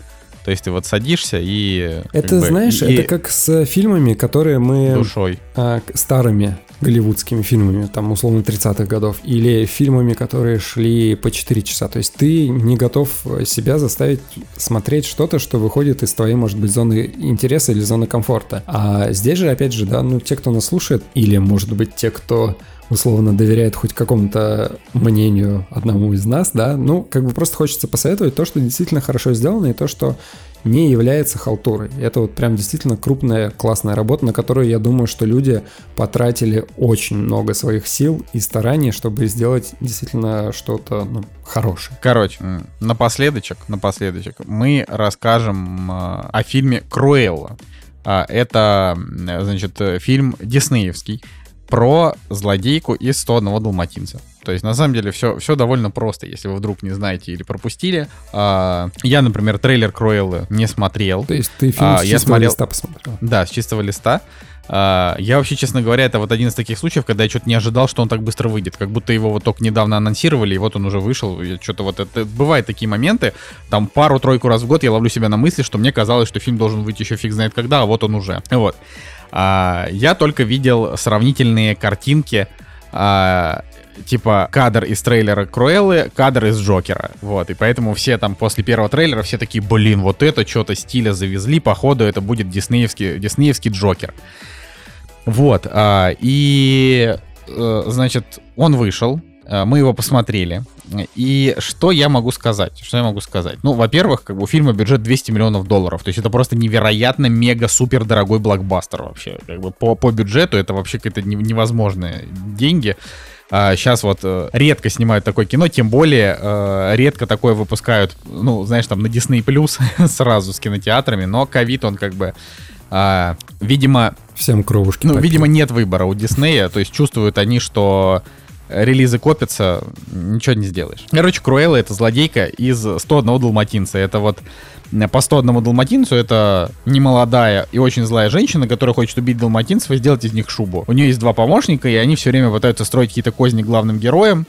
То есть ты вот садишься и... Это, бы, знаешь, и, это как с фильмами, которые мы... Душой. А, старыми голливудскими фильмами, там, условно, 30-х годов, или фильмами, которые шли по 4 часа. То есть ты не готов себя заставить смотреть что-то, что выходит из твоей, может быть, зоны интереса или зоны комфорта. А здесь же, опять же, да, ну, те, кто нас слушает, или, может быть, те, кто условно доверяет хоть какому-то мнению одному из нас, да, ну, как бы просто хочется посоветовать то, что действительно хорошо сделано, и то, что не является халтурой. Это вот прям действительно крупная, классная работа, на которую я думаю, что люди потратили очень много своих сил и стараний, чтобы сделать действительно что-то ну, хорошее. Короче, напоследочек, напоследочек мы расскажем э, о фильме «Круэлла». А, это, значит, фильм диснеевский про злодейку из 101 далматинца. То есть, на самом деле, все, все довольно просто, если вы вдруг не знаете или пропустили. А, я, например, трейлер Круэллы не смотрел. То есть ты фильм а, с чистого я смотрел... листа посмотрел? Да, с чистого листа. А, я вообще, честно говоря, это вот один из таких случаев, когда я что-то не ожидал, что он так быстро выйдет. Как будто его вот только недавно анонсировали, и вот он уже вышел. Что-то вот это... Бывают такие моменты, там пару-тройку раз в год я ловлю себя на мысли, что мне казалось, что фильм должен выйти еще фиг знает когда, а вот он уже. Вот. А, я только видел сравнительные картинки а, типа кадр из трейлера Круэллы, кадр из Джокера. Вот, и поэтому все там после первого трейлера все такие, блин, вот это что-то стиля завезли, походу это будет диснеевский, диснеевский Джокер. Вот, а, и, а, значит, он вышел, а, мы его посмотрели. И что я могу сказать? Что я могу сказать? Ну, во-первых, как бы у фильма бюджет 200 миллионов долларов. То есть это просто невероятно мега-супер дорогой блокбастер вообще. Как бы по, по бюджету это вообще какие-то невозможные деньги. А, сейчас вот э, редко снимают такое кино, тем более э, редко такое выпускают, ну, знаешь, там на Disney Plus сразу с кинотеатрами, но ковид он как бы а, видимо... Всем кровушки. Ну, попил. видимо, нет выбора у Диснея, то есть чувствуют они, что релизы копятся, ничего не сделаешь. Короче, Круэлла — это злодейка из 101 Далматинца. Это вот по 101 Далматинцу это немолодая и очень злая женщина, которая хочет убить далматинцев и сделать из них шубу. У нее есть два помощника, и они все время пытаются строить какие-то козни главным героям.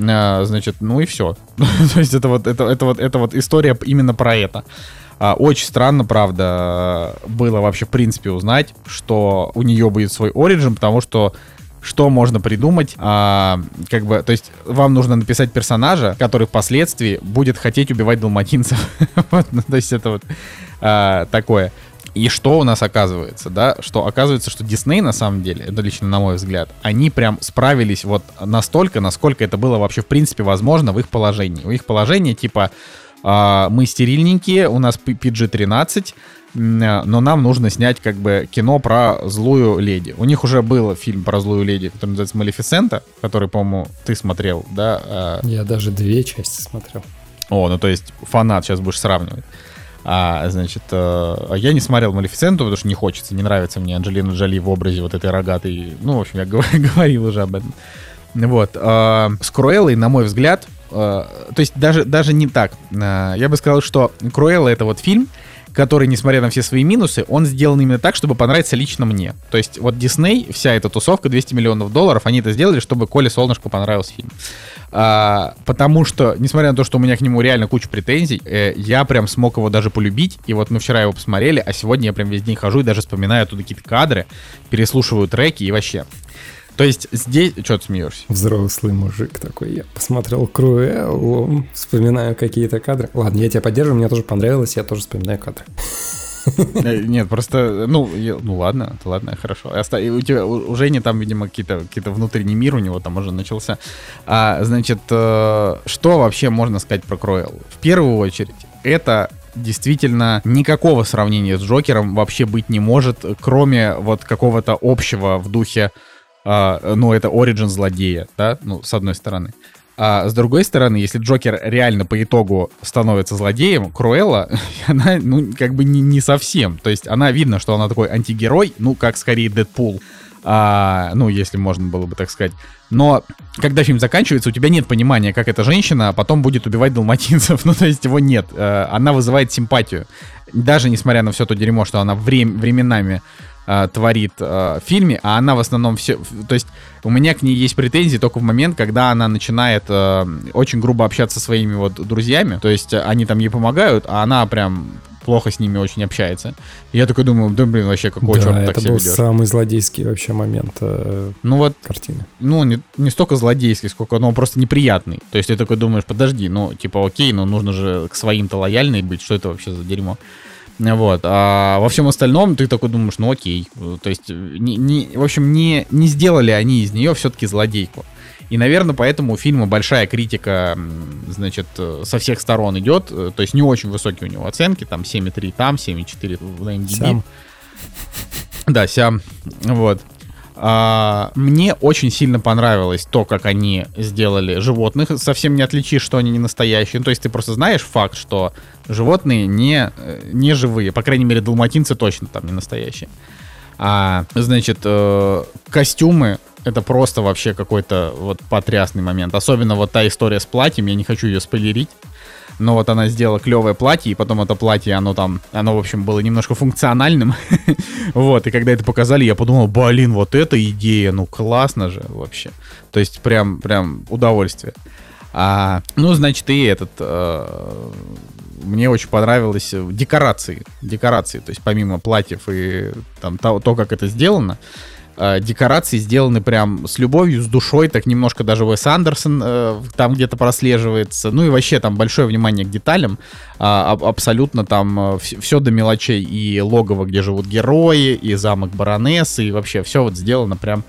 А, значит, ну и все. То есть это вот, это, это, вот, это вот история именно про это. А, очень странно, правда, было вообще в принципе узнать, что у нее будет свой оригин, потому что что можно придумать, а, как бы, то есть вам нужно написать персонажа, который впоследствии будет хотеть убивать далматинцев. Ну, то есть это вот а, такое. И что у нас оказывается, да? Что оказывается, что Дисней на самом деле, это лично на мой взгляд, они прям справились вот настолько, насколько это было вообще в принципе возможно в их положении. У их положения типа а, мы стерильненькие, у нас PG-13, Э, но нам нужно снять как бы кино про злую леди. У них уже был фильм про злую леди, который называется «Малефисента», который, по-моему, ты смотрел, да? А Я даже две части смотрел. О, ну то есть фанат сейчас будешь сравнивать. А, значит, э, я не смотрел «Малефисенту», потому что не хочется, не нравится мне Анджелина Джоли в образе вот этой рогатой. Ну, в общем, я говорил уже об этом. Вот. Э, с Круэллой, на мой взгляд, э, то есть даже, даже не так. Э, я бы сказал, что Круэлла — это вот фильм, который, несмотря на все свои минусы, он сделан именно так, чтобы понравиться лично мне. То есть вот Дисней, вся эта тусовка, 200 миллионов долларов, они это сделали, чтобы Коле Солнышко понравился фильм. А, потому что, несмотря на то, что у меня к нему реально куча претензий, э, я прям смог его даже полюбить. И вот мы вчера его посмотрели, а сегодня я прям весь день хожу и даже вспоминаю оттуда какие-то кадры, переслушиваю треки и вообще. То есть здесь... Что ты смеешься? Взрослый мужик такой. Я посмотрел Круэллу, вспоминаю какие-то кадры. Ладно, я тебя поддерживаю, мне тоже понравилось, я тоже вспоминаю кадры. Э, нет, просто, ну, ну ладно, ладно, хорошо. У тебя у Жени там, видимо, какие-то какие внутренний мир у него там уже начался. А, значит, э, что вообще можно сказать про Кроэл? В первую очередь, это действительно никакого сравнения с Джокером вообще быть не может, кроме вот какого-то общего в духе а, ну, это оригин злодея, да, ну, с одной стороны. А с другой стороны, если Джокер реально по итогу становится злодеем, Круэлла, она, ну, как бы не, не совсем. То есть она видно, что она такой антигерой, ну, как скорее Дэдпул. А, ну, если можно было бы так сказать. Но когда фильм заканчивается, у тебя нет понимания, как эта женщина потом будет убивать далматинцев. Ну, то есть его нет. А, она вызывает симпатию. Даже несмотря на все то дерьмо, что она врем- временами э, творит э, в фильме, а она в основном все... То есть у меня к ней есть претензии только в момент, когда она начинает э, очень грубо общаться со своими вот друзьями. То есть они там ей помогают, а она прям плохо с ними очень общается. И я такой думаю, да блин, вообще какой да, черт так себя был ведешь? самый злодейский вообще момент э, ну вот, картины. Ну, не, не столько злодейский, сколько, ну, просто неприятный. То есть ты такой думаешь, подожди, ну, типа, окей, но нужно же к своим-то лояльной быть, что это вообще за дерьмо? Вот. А во всем остальном ты такой думаешь, ну окей. То есть, не, не, в общем, не, не сделали они из нее все-таки злодейку. И, наверное, поэтому у фильма большая критика, значит, со всех сторон идет. То есть не очень высокие у него оценки, там 7,3 там, 7,4 в MDB. Сям. Да, Сям. Вот. А, мне очень сильно понравилось то, как они сделали животных. Совсем не отличишь, что они не настоящие. Ну, то есть ты просто знаешь факт, что животные не, э, не живые. По крайней мере, далматинцы точно там не настоящие. А, значит, э, костюмы это просто вообще какой-то вот потрясный момент. Особенно вот та история с платьем, я не хочу ее спойлерить но вот она сделала клевое платье, и потом это платье, оно там, оно, в общем, было немножко функциональным. вот, и когда это показали, я подумал, блин, вот эта идея, ну классно же вообще. То есть прям, прям удовольствие. А, ну, значит, и этот... Э, мне очень понравилось декорации. Декорации, то есть помимо платьев и там то, то как это сделано, э, декорации сделаны прям с любовью, с душой, так немножко даже Уэс Андерсон э, там где-то прослеживается. Ну и вообще там большое внимание к деталям. Э, абсолютно там э, все до мелочей. И логово, где живут герои, и замок баронессы, и вообще все вот сделано прям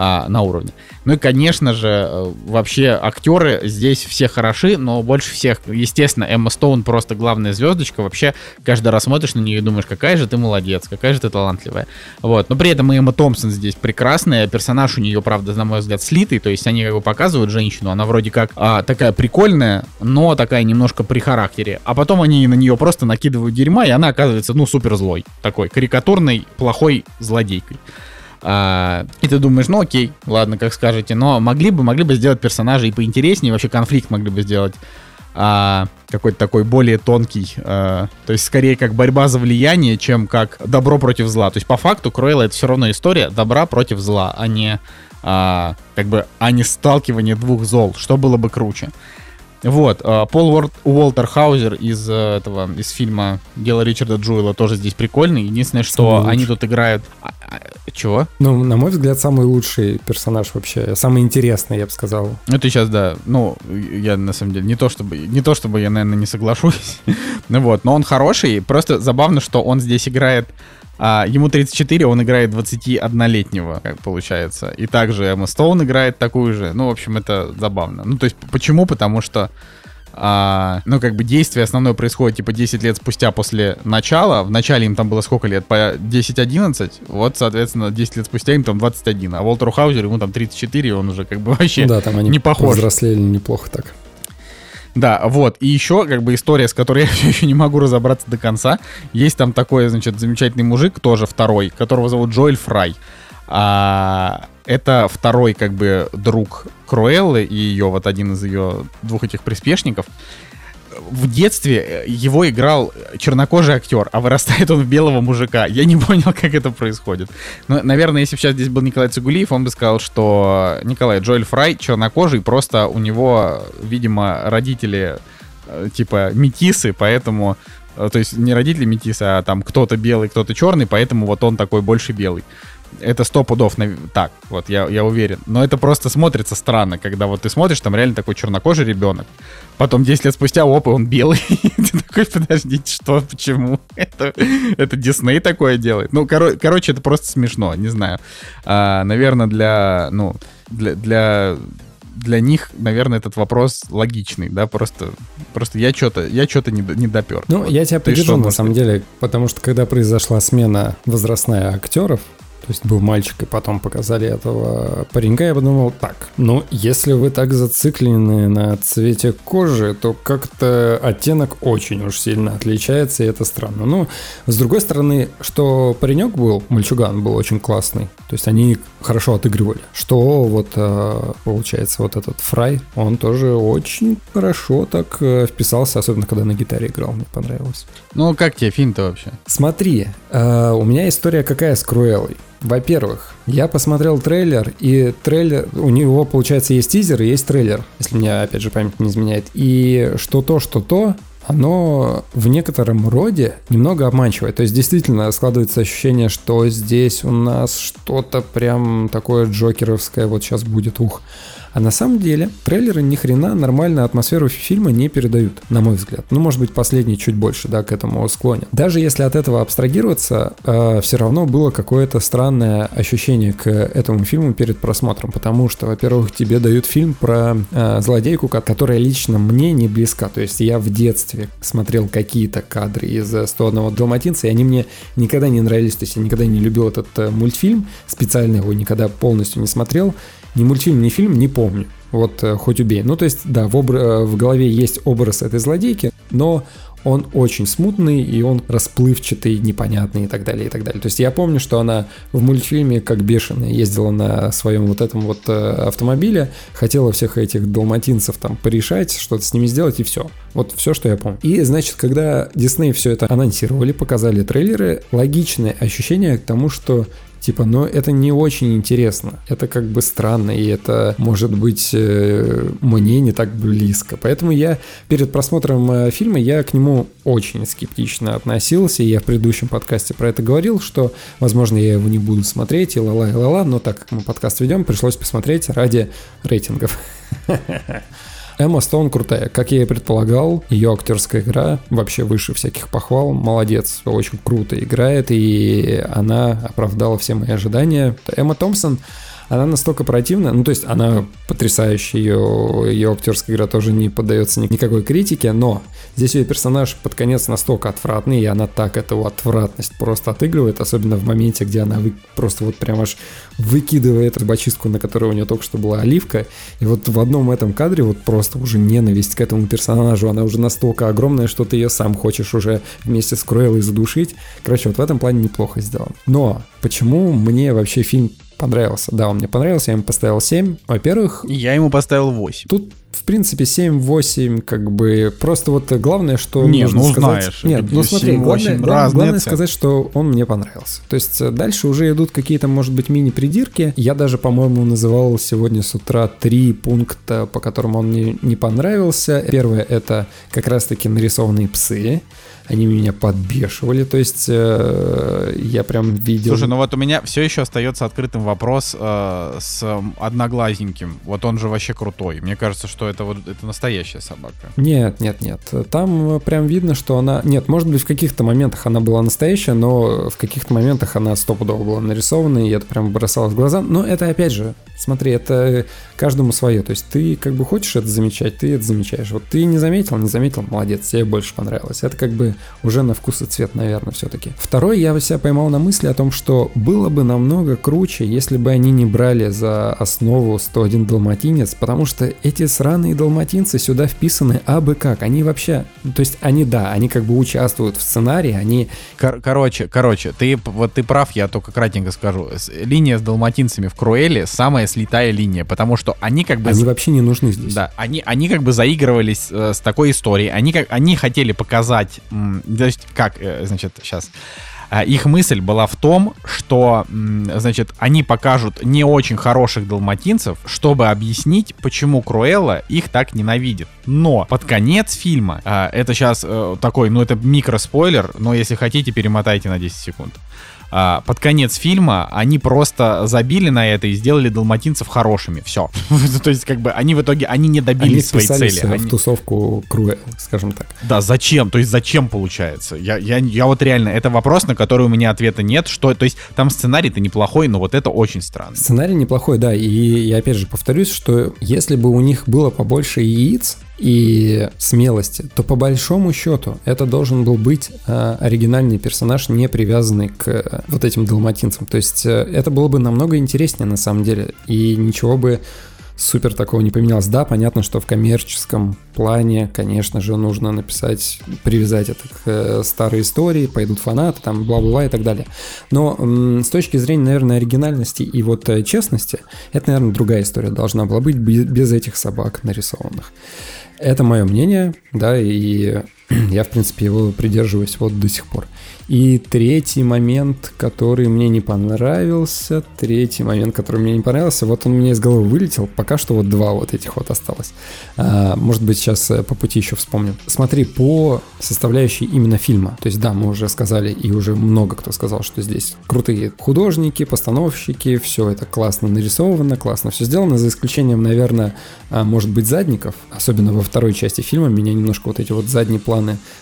а, на уровне. Ну и, конечно же, э, вообще актеры здесь все хороши, но больше всех, естественно, Эмма Стоун просто главная звездочка. Вообще, каждый раз смотришь на нее и думаешь, какая же ты молодец, какая же ты талантливая. Вот. Но при этом и Эмма Томпсон здесь прекрасная, персонаж у нее, правда, на мой взгляд, слитый, то есть они как бы показывают женщину, она вроде как а, такая прикольная, но такая немножко при характере. А потом они на нее просто накидывают дерьма, и она оказывается, ну, супер злой. Такой карикатурной, плохой злодейкой. А, и ты думаешь, ну окей, ладно, как скажете, но могли бы, могли бы сделать персонажей поинтереснее, вообще конфликт могли бы сделать а, какой-то такой более тонкий, а, то есть скорее как борьба за влияние, чем как добро против зла. То есть по факту Круэлла это все равно история добра против зла, а не а, как бы а не сталкивание двух зол, что было бы круче. Вот, а, Пол Уолтер Хаузер из э, этого, из фильма «Дело Ричарда Джуэла» тоже здесь прикольный. Единственное, что они тут играют... А, а, чего? Ну, на мой взгляд, самый лучший персонаж вообще, самый интересный, я бы сказал. Ну, ты сейчас, да, ну, я на самом деле, не то чтобы, не то чтобы я, наверное, не соглашусь, ну вот, но он хороший, просто забавно, что он здесь играет а, ему 34, он играет 21-летнего, как получается. И также Эмма Стоун играет такую же. Ну, в общем, это забавно. Ну, то есть, почему? Потому что а, ну, как бы действие основное происходит, типа, 10 лет спустя после начала. В начале им там было сколько лет? По 10-11. Вот, соответственно, 10 лет спустя им там 21. А Волтеру Хаузеру ему там 34, и он уже как бы вообще да, там они не похож. взрослели неплохо так. Да, вот. И еще, как бы, история, с которой я все еще не могу разобраться до конца. Есть там такой, значит, замечательный мужик, тоже второй, которого зовут Джоэль Фрай. А, это второй, как бы, друг Круэллы и ее, вот один из ее двух этих приспешников в детстве его играл чернокожий актер, а вырастает он в белого мужика. Я не понял, как это происходит. Но, наверное, если бы сейчас здесь был Николай Цигулиев, он бы сказал, что Николай Джоэль Фрай чернокожий, просто у него, видимо, родители э, типа метисы, поэтому э, то есть не родители метисы, а там кто-то белый, кто-то черный, поэтому вот он такой больше белый это сто пудов так, вот я, я уверен. Но это просто смотрится странно, когда вот ты смотришь, там реально такой чернокожий ребенок. Потом 10 лет спустя, опа, он белый. ты такой, подождите, что, почему? это, это Дисней такое делает. Ну, коро, короче, это просто смешно, не знаю. А, наверное, для, ну, для, для для них, наверное, этот вопрос логичный, да, просто, просто я что-то, я что-то не, не допер. Ну, вот. я тебя поддержу, на самом деле, потому что когда произошла смена возрастная актеров, то есть был мальчик, и потом показали этого паренька, я подумал, так, ну, если вы так зациклены на цвете кожи, то как-то оттенок очень уж сильно отличается, и это странно. Ну, с другой стороны, что паренек был, мальчуган был очень классный, то есть они хорошо отыгрывали. Что вот, э, получается, вот этот Фрай, он тоже очень хорошо так э, вписался, особенно когда на гитаре играл, мне понравилось. Ну, как тебе фильм-то вообще? Смотри, э, у меня история какая с Круэллой. Во-первых, я посмотрел трейлер, и трейлер, у него, получается, есть тизер и есть трейлер, если мне, опять же, память не изменяет. И что то, что то, оно в некотором роде немного обманчивое. То есть действительно складывается ощущение, что здесь у нас что-то прям такое джокеровское вот сейчас будет, ух. А на самом деле трейлеры ни хрена нормально атмосферу фильма не передают, на мой взгляд. Ну, может быть, последний чуть больше, да, к этому склонен. Даже если от этого абстрагироваться, э, все равно было какое-то странное ощущение к этому фильму перед просмотром, потому что, во-первых, тебе дают фильм про э, злодейку, которая лично мне не близка. То есть я в детстве смотрел какие-то кадры из «101 Далматинца», и они мне никогда не нравились. То есть я никогда не любил этот э, мультфильм, специально его никогда полностью не смотрел. Ни мультфильм, ни фильм не помню. Вот э, хоть убей. Ну, то есть, да, в, обр- в голове есть образ этой злодейки, но он очень смутный, и он расплывчатый, непонятный и так далее, и так далее. То есть я помню, что она в мультфильме как бешеная ездила на своем вот этом вот э, автомобиле, хотела всех этих далматинцев там порешать, что-то с ними сделать, и все. Вот все, что я помню. И, значит, когда Дисней все это анонсировали, показали трейлеры, логичное ощущение к тому, что Типа, но это не очень интересно. Это как бы странно, и это может быть э, мне не так близко. Поэтому я перед просмотром э, фильма я к нему очень скептично относился. И я в предыдущем подкасте про это говорил, что, возможно, я его не буду смотреть, и ла-ла, и ла-ла, но так как мы подкаст ведем, пришлось посмотреть ради рейтингов. Эмма Стоун крутая. Как я и предполагал, ее актерская игра вообще выше всяких похвал. Молодец, очень круто играет, и она оправдала все мои ожидания. Эмма Томпсон она настолько противная, ну то есть она потрясающая, ее, ее актерская игра тоже не поддается никакой критике, но здесь ее персонаж под конец настолько отвратный, и она так эту отвратность просто отыгрывает, особенно в моменте, где она вы, просто вот прям аж выкидывает зубочистку, на которой у нее только что была оливка, и вот в одном этом кадре вот просто уже ненависть к этому персонажу, она уже настолько огромная, что ты ее сам хочешь уже вместе с Круэллой задушить. Короче, вот в этом плане неплохо сделан. Но почему мне вообще фильм понравился. Да, он мне понравился, я ему поставил 7. Во-первых... Я ему поставил 8. Тут в принципе, 7-8, как бы, просто вот главное, что не, нужно ну, сказать... знаешь, Нет, ну смотри, главное, главное, главное сказать, что он мне понравился. То есть э, дальше уже идут какие-то, может быть, мини-придирки. Я даже, по-моему, называл сегодня с утра три пункта, по которым он мне не понравился. Первое — это как раз-таки нарисованные псы они меня подбешивали, то есть э, я прям видел... Слушай, ну вот у меня все еще остается открытым вопрос э, с одноглазненьким, вот он же вообще крутой, мне кажется, что это вот это настоящая собака. Нет, нет, нет, там прям видно, что она... Нет, может быть в каких-то моментах она была настоящая, но в каких-то моментах она стопудово была нарисована, и это прям бросалось в глаза, но это опять же, смотри, это каждому свое, то есть ты как бы хочешь это замечать, ты это замечаешь, вот ты не заметил, не заметил, молодец, тебе больше понравилось, это как бы уже на вкус и цвет, наверное, все-таки. Второй, я себя поймал на мысли о том, что было бы намного круче, если бы они не брали за основу 101 далматинец, потому что эти сраные далматинцы сюда вписаны абы как. Они вообще, то есть они, да, они как бы участвуют в сценарии, они... Кор- короче, короче, ты, вот ты прав, я только кратенько скажу. Линия с далматинцами в Круэле самая слетая линия, потому что они как бы... Они вообще не нужны здесь. Да, они, они как бы заигрывались э, с такой историей, они, как, они хотели показать то есть, как, э, значит, сейчас. А, их мысль была в том, что, значит, они покажут не очень хороших далматинцев, чтобы объяснить, почему Круэлла их так ненавидит. Но под конец фильма, а, это сейчас э, такой, ну это микроспойлер, но если хотите, перемотайте на 10 секунд а, под конец фильма они просто забили на это и сделали далматинцев хорошими. Все. То есть, как бы, они в итоге, они не добились они своей цели. Они в тусовку Круэлл, скажем так. Да, зачем? То есть, зачем получается? Я, я, я вот реально, это вопрос, на который у меня ответа нет. Что, то есть, там сценарий-то неплохой, но вот это очень странно. Сценарий неплохой, да. И я опять же повторюсь, что если бы у них было побольше яиц, и смелости, то по большому счету это должен был быть э, оригинальный персонаж, не привязанный к э, вот этим далматинцам. То есть э, это было бы намного интереснее на самом деле, и ничего бы супер такого не поменялось. Да, понятно, что в коммерческом плане, конечно же, нужно написать, привязать это к э, старой истории, пойдут фанаты, там, бла-бла-бла и так далее. Но м, с точки зрения, наверное, оригинальности и вот э, честности, это, наверное, другая история должна была быть без, без этих собак нарисованных. Это мое мнение, да, и я, в принципе, его придерживаюсь вот до сих пор. И третий момент, который мне не понравился, третий момент, который мне не понравился, вот он у меня из головы вылетел, пока что вот два вот этих вот осталось. А, может быть, сейчас э, по пути еще вспомню. Смотри, по составляющей именно фильма, то есть да, мы уже сказали, и уже много кто сказал, что здесь крутые художники, постановщики, все это классно нарисовано, классно все сделано, за исключением, наверное, а, может быть, задников, особенно во второй части фильма, меня немножко вот эти вот задние планы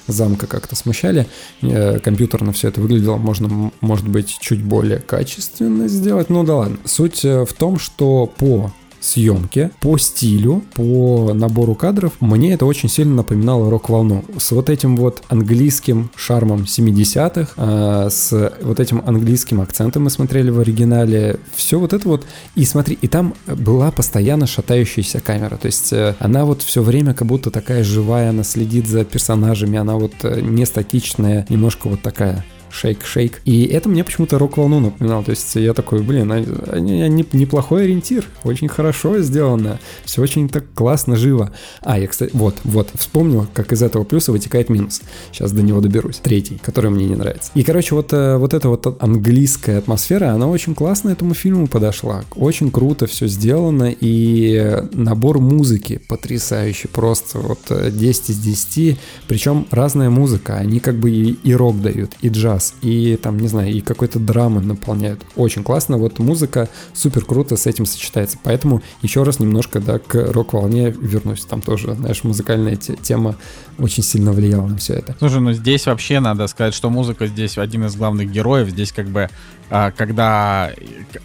замка как-то смущали, э, компьютер компьютерно все это выглядело, можно, может быть, чуть более качественно сделать. Ну да ладно. Суть э, в том, что по съемке, по стилю, по набору кадров, мне это очень сильно напоминало рок-волну. С вот этим вот английским шармом 70-х, э, с вот этим английским акцентом мы смотрели в оригинале. Все вот это вот. И смотри, и там была постоянно шатающаяся камера. То есть э, она вот все время как будто такая живая, она следит за персонажами, она вот э, не статичная, немножко вот такая шейк-шейк. И это мне почему-то рок-волну напоминало. То есть я такой, блин, они, они, неплохой ориентир, очень хорошо сделано, все очень так классно, живо. А, я, кстати, вот, вот, вспомнил, как из этого плюса вытекает минус. Сейчас до него доберусь. Третий, который мне не нравится. И, короче, вот, э, вот эта вот английская атмосфера, она очень классно этому фильму подошла. Очень круто все сделано, и набор музыки потрясающий, просто вот 10 э, из 10. Причем разная музыка, они как бы и, и рок дают, и джаз, джаз, и там, не знаю, и какой-то драмы наполняют. Очень классно, вот музыка супер круто с этим сочетается. Поэтому еще раз немножко, да, к рок-волне вернусь. Там тоже, знаешь, музыкальная тема очень сильно влияла на все это. Слушай, ну здесь вообще надо сказать, что музыка здесь один из главных героев. Здесь как бы, а, когда,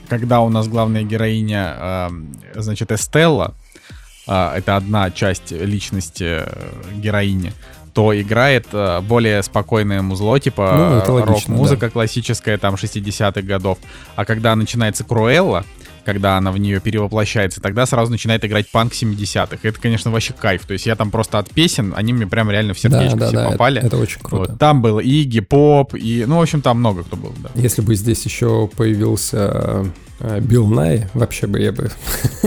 когда у нас главная героиня, значит, Эстелла, а, это одна часть личности э, героини, то играет э, более спокойное музло, типа ну, рок-музыка да. классическая, там, 60-х годов. А когда начинается Круэлла, когда она в нее перевоплощается, тогда сразу начинает играть панк 70-х. Это, конечно, вообще кайф. То есть я там просто от песен, они мне прям реально в сердечко да, да, все да, попали. Это, это очень круто. Вот. Там был Иги, Поп, и, ну, в общем, там много кто был, да. Если бы здесь еще появился Э, Билл Най, вообще бы я бы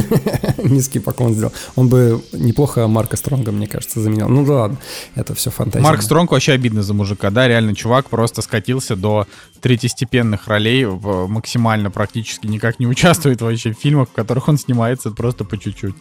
низкий поклон сделал. Он бы неплохо Марка Стронга, мне кажется, заменил. Ну да ладно, это все фантазия. Марк Стронг вообще обидно за мужика, да, реально чувак просто скатился до третьестепенных ролей, максимально практически никак не участвует вообще в фильмах, в которых он снимается просто по чуть-чуть.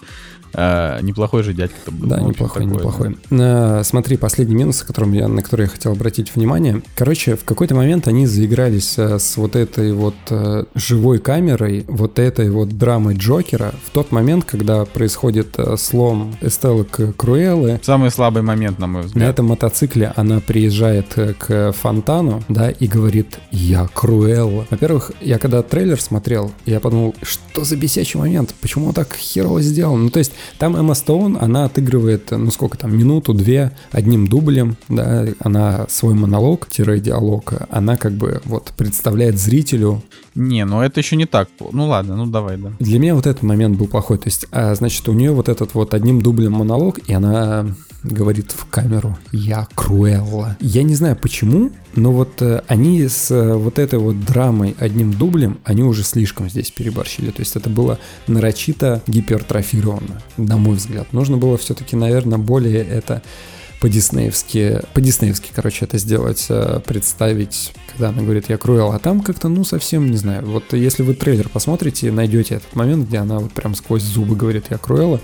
А, неплохой же дядька-то был. Да, неплохой, такое, неплохой. Да. А, смотри, последний минус, которым я, на который я хотел обратить внимание. Короче, в какой-то момент они заигрались а, с вот этой вот а, живой камерой, вот этой вот драмой Джокера в тот момент, когда происходит а, слом Эстеллы к Круэллы. Самый слабый момент, на мой взгляд. На этом мотоцикле она приезжает к фонтану, да, и говорит «Я Круэлла». Во-первых, я когда трейлер смотрел, я подумал, что за бесячий момент, почему он так херово сделан? Ну, то есть там Эмма Стоун, она отыгрывает, ну сколько там, минуту-две одним дублем, да, она свой монолог-диалог, она как бы вот представляет зрителю. Не, ну это еще не так. Ну ладно, ну давай, да. Для меня вот этот момент был плохой. То есть, а, значит, у нее вот этот вот одним дублем монолог, и она говорит в камеру «Я Круэлла». Я не знаю почему, но вот э, они с э, вот этой вот драмой одним дублем, они уже слишком здесь переборщили. То есть это было нарочито гипертрофировано, на мой взгляд. Нужно было все-таки, наверное, более это по-диснеевски, по-диснеевски, короче, это сделать, э, представить, когда она говорит «я Круэлла», а там как-то, ну, совсем, не знаю, вот если вы трейлер посмотрите, найдете этот момент, где она вот прям сквозь зубы говорит «я Круэлла»,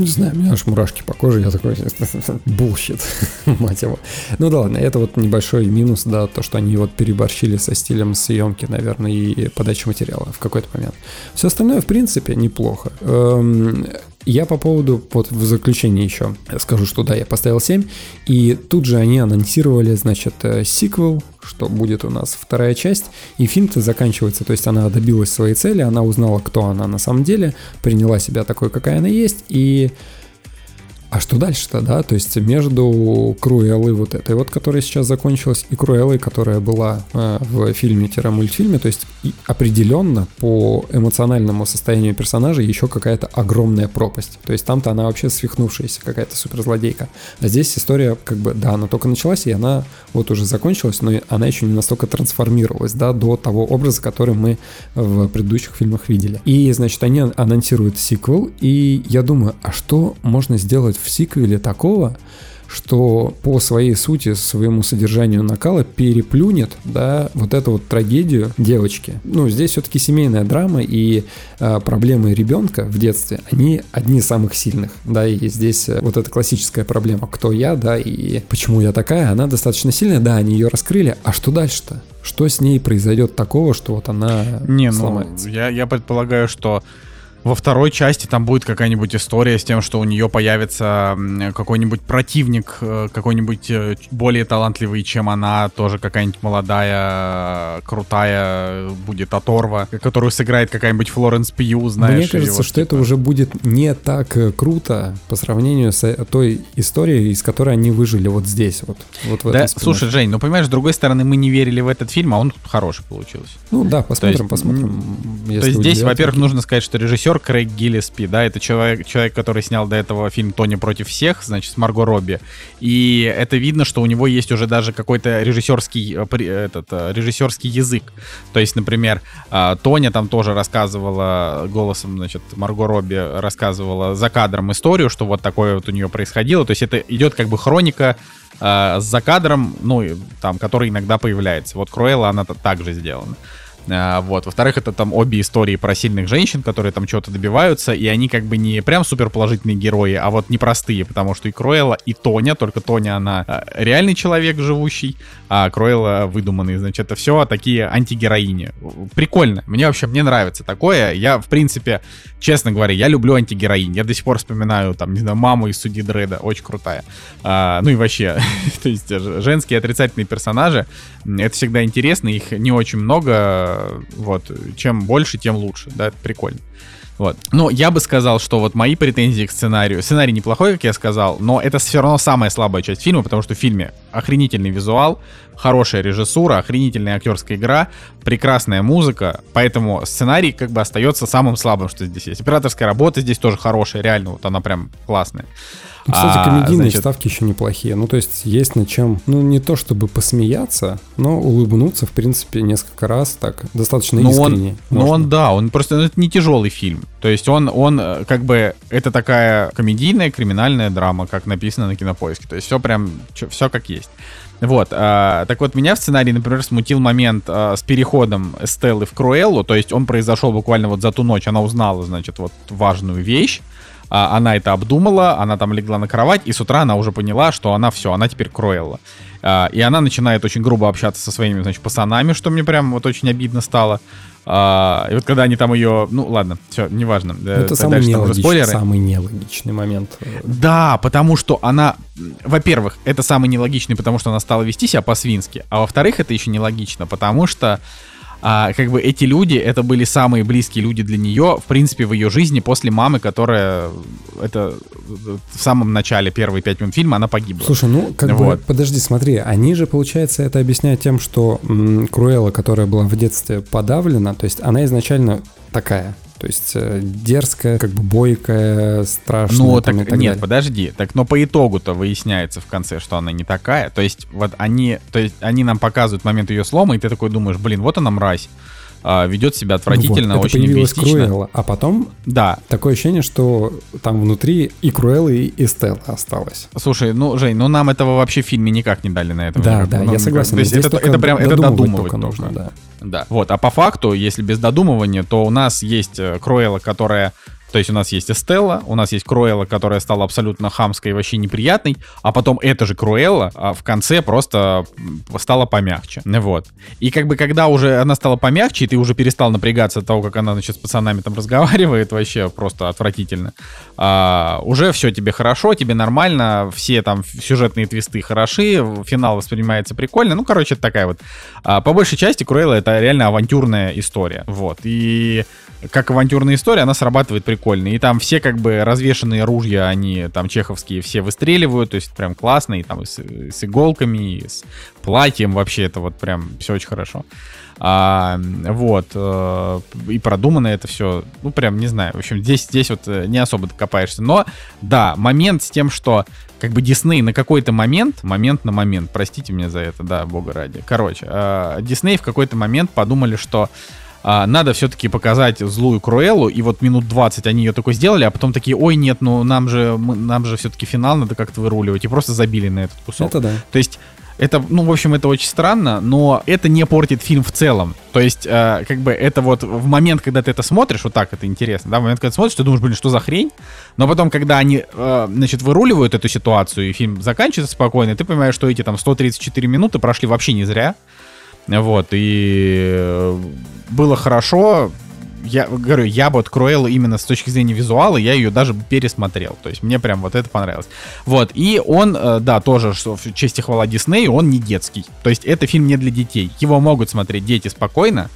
не знаю, у меня аж мурашки по коже, я такой, bullshit, мать его. Ну да ладно, это вот небольшой минус, да, то, что они вот переборщили со стилем съемки, наверное, и подачи материала в какой-то момент. Все остальное, в принципе, неплохо. Эм, я по поводу, вот в заключение еще скажу, что да, я поставил 7, и тут же они анонсировали, значит, э, сиквел, что будет у нас вторая часть, и фильм-то заканчивается, то есть она добилась своей цели, она узнала, кто она на самом деле, приняла себя такой, какая она есть, и а что дальше-то, да? То есть между Круэллой вот этой вот, которая сейчас закончилась, и Круэллой, которая была э, в фильме-мультфильме, то есть определенно по эмоциональному состоянию персонажа еще какая-то огромная пропасть. То есть там-то она вообще свихнувшаяся какая-то суперзлодейка. А здесь история как бы, да, она только началась, и она вот уже закончилась, но она еще не настолько трансформировалась, да, до того образа, который мы в предыдущих фильмах видели. И, значит, они анонсируют сиквел, и я думаю, а что можно сделать в сиквеле такого, что по своей сути, своему содержанию накала переплюнет, да, вот эту вот трагедию девочки. Ну, здесь все-таки семейная драма, и э, проблемы ребенка в детстве, они одни из самых сильных, да, и здесь э, вот эта классическая проблема, кто я, да, и почему я такая, она достаточно сильная, да, они ее раскрыли, а что дальше-то? Что с ней произойдет такого, что вот она Не, сломается? ну, я, я предполагаю, что во второй части там будет какая-нибудь история с тем, что у нее появится какой-нибудь противник, э, какой-нибудь э, более талантливый, чем она, тоже какая-нибудь молодая, крутая будет оторва, которую сыграет какая-нибудь Флоренс Пью, знаешь. Мне кажется, вот, что типа... это уже будет не так э, круто по сравнению с той историей, из которой они выжили вот здесь, вот, вот в да, слушай, Жень, ну понимаешь, с другой стороны, мы не верили в этот фильм, а он хороший получился. Ну да, посмотрим, то есть, посмотрим. То есть здесь, во-первых, нужно сказать, что режиссер режиссер Крейг Гиллиспи, да, это человек, человек, который снял до этого фильм «Тони против всех», значит, с Марго Робби. И это видно, что у него есть уже даже какой-то режиссерский, э, этот, э, режиссерский язык. То есть, например, Тоня там тоже рассказывала голосом, значит, Марго Робби рассказывала за кадром историю, что вот такое вот у нее происходило. То есть это идет как бы хроника э, с закадром, ну, там, который иногда появляется. Вот Круэлла, она также сделана. А, вот. Во-вторых, это там обе истории про сильных женщин, которые там чего-то добиваются, и они как бы не прям супер положительные герои, а вот непростые, потому что и Кроэла, и Тоня, только Тоня, она а, реальный человек живущий, а Кроэла выдуманный, значит, это все такие антигероини. Прикольно. Мне вообще, мне нравится такое. Я, в принципе, честно говоря, я люблю антигероинь. Я до сих пор вспоминаю, там, не знаю, маму из Суди Дреда, очень крутая. А, ну и вообще, то есть женские отрицательные персонажи, это всегда интересно, их не очень много, вот, чем больше, тем лучше, да, это прикольно. Вот. Но я бы сказал, что вот мои претензии к сценарию. Сценарий неплохой, как я сказал, но это все равно самая слабая часть фильма, потому что в фильме охренительный визуал, хорошая режиссура, охренительная актерская игра, прекрасная музыка, поэтому сценарий как бы остается самым слабым, что здесь есть. Операторская работа здесь тоже хорошая, реально, вот она прям классная. Ну, кстати, а, комедийные значит... ставки еще неплохие. Ну, то есть есть над чем, ну, не то чтобы посмеяться, но улыбнуться, в принципе, несколько раз так достаточно но искренне. Он, ну, он, да, он просто, ну, это не тяжелый фильм. То есть он, он э, как бы, это такая комедийная криминальная драма, как написано на Кинопоиске. То есть все прям, все как есть. Вот, а, так вот, меня в сценарии, например, смутил момент а, с переходом Эстеллы в Круэллу, то есть он произошел буквально вот за ту ночь, она узнала, значит, вот важную вещь, а, она это обдумала, она там легла на кровать, и с утра она уже поняла, что она все, она теперь Круэлла. А, и она начинает очень грубо общаться со своими, значит, пацанами, что мне прям вот очень обидно стало. А, и вот когда они там ее, ну ладно, все, неважно. Э, это самый, нелогичный, самый нелогичный момент. Да, потому что она, во-первых, это самый нелогичный, потому что она стала вести себя по-свински, а во-вторых, это еще нелогично, потому что а, как бы эти люди, это были самые близкие люди для нее, в принципе, в ее жизни после мамы, которая это в самом начале, первые пять минут фильма, она погибла. Слушай, ну, как вот. бы, подожди, смотри, они же, получается, это объясняют тем, что м, Круэлла, которая была в детстве подавлена, то есть она изначально такая, то есть э, дерзкая, как бы бойкая, страшная. Ну, так, так нет, далее. подожди. Так, но по итогу-то выясняется в конце, что она не такая. То есть, вот они, то есть, они нам показывают момент ее слома, и ты такой думаешь, блин, вот она мразь а, ведет себя отвратительно, вот, очень эгоистично. Круэлла, а потом да. такое ощущение, что там внутри и Круэлла, и Эстелла осталось. Слушай, ну, Жень, ну нам этого вообще в фильме никак не дали на этом. Да, да, я согласен. То есть это, это прям это додумывать только нужно, да. Да. Вот, а по факту, если без додумывания, то у нас есть э, Круэлла, которая то есть у нас есть Эстелла, у нас есть Круэлла, которая стала абсолютно хамской и вообще неприятной, а потом эта же Круэлла а в конце просто стала помягче. Вот. И как бы когда уже она стала помягче, и ты уже перестал напрягаться от того, как она, значит, с пацанами там разговаривает, вообще просто отвратительно, а, уже все тебе хорошо, тебе нормально, все там сюжетные твисты хороши, финал воспринимается прикольно. Ну, короче, это такая вот. А, по большей части Круэлла это реально авантюрная история. Вот. И как авантюрная история, она срабатывает прикольно. И там все как бы развешенные ружья, они там чеховские все выстреливают, то есть прям классно, и там и с, и с иголками, и с платьем вообще это вот прям все очень хорошо. А, вот, э, и продумано это все, ну прям не знаю, в общем здесь, здесь вот э, не особо докопаешься. Но да, момент с тем, что как бы Дисней на какой-то момент, момент на момент, простите меня за это, да, бога ради. Короче, э, Дисней в какой-то момент подумали, что а, надо все-таки показать злую Круэллу, и вот минут 20 они ее такой сделали, а потом такие, ой, нет, ну нам же, мы, нам же все-таки финал надо как-то выруливать, и просто забили на этот кусок. Это да. То есть это, ну, в общем, это очень странно, но это не портит фильм в целом. То есть, э, как бы, это вот в момент, когда ты это смотришь, вот так это интересно, да, в момент, когда ты смотришь, ты думаешь, блин, что за хрень? Но потом, когда они, э, значит, выруливают эту ситуацию, и фильм заканчивается спокойно, ты понимаешь, что эти там 134 минуты прошли вообще не зря. Вот, и э, было хорошо, я говорю, я бы вот Круэллу именно с точки зрения визуала, я ее даже пересмотрел. То есть мне прям вот это понравилось. Вот, и он, э, да, тоже, что в честь и хвала Диснею, он не детский. То есть это фильм не для детей. Его могут смотреть дети спокойно,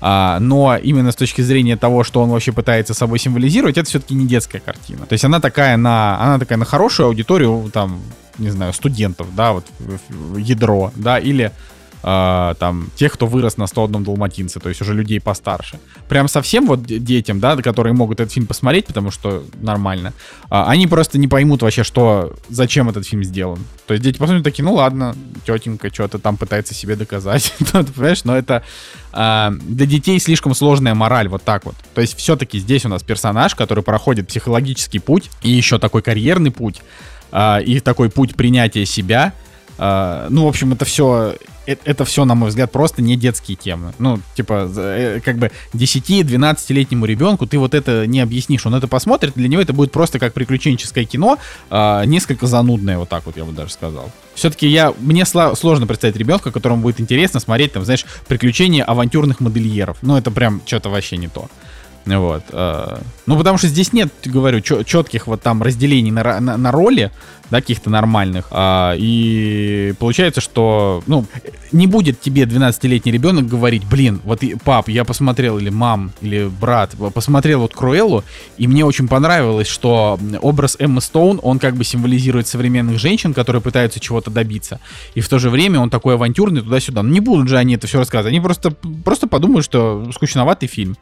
а, но именно с точки зрения того, что он вообще пытается собой символизировать, это все-таки не детская картина. То есть она такая на, она такая на хорошую аудиторию, там, не знаю, студентов, да, вот ядро, да, или э, там, тех, кто вырос на 101 далматинце, то есть уже людей постарше. Прям совсем вот детям, да, которые могут этот фильм посмотреть, потому что нормально, э, они просто не поймут вообще, что, зачем этот фильм сделан. То есть дети посмотрят такие, ну ладно, тетенька что-то там пытается себе доказать, ну, понимаешь, но это э, для детей слишком сложная мораль, вот так вот. То есть все-таки здесь у нас персонаж, который проходит психологический путь и еще такой карьерный путь, и такой путь принятия себя, ну, в общем, это все это, это все, на мой взгляд, просто не детские темы. Ну, типа, э, как бы 10-12-летнему ребенку ты вот это не объяснишь. Он это посмотрит, для него это будет просто как приключенческое кино, э, несколько занудное, вот так вот я бы даже сказал. Все-таки я, мне сложно представить ребенка, которому будет интересно смотреть, там, знаешь, приключения авантюрных модельеров. Ну, это прям что-то вообще не то. Вот. Э, ну, потому что здесь нет, говорю, четких вот там разделений на, на, на роли, да, каких-то нормальных. А, и получается, что, ну, не будет тебе 12-летний ребенок говорить, блин, вот пап, я посмотрел, или мам, или брат, посмотрел вот Круэллу, и мне очень понравилось, что образ Эммы Стоун, он как бы символизирует современных женщин, которые пытаются чего-то добиться. И в то же время он такой авантюрный туда-сюда. Ну, не будут же они это все рассказывать. Они просто, просто подумают, что скучноватый фильм.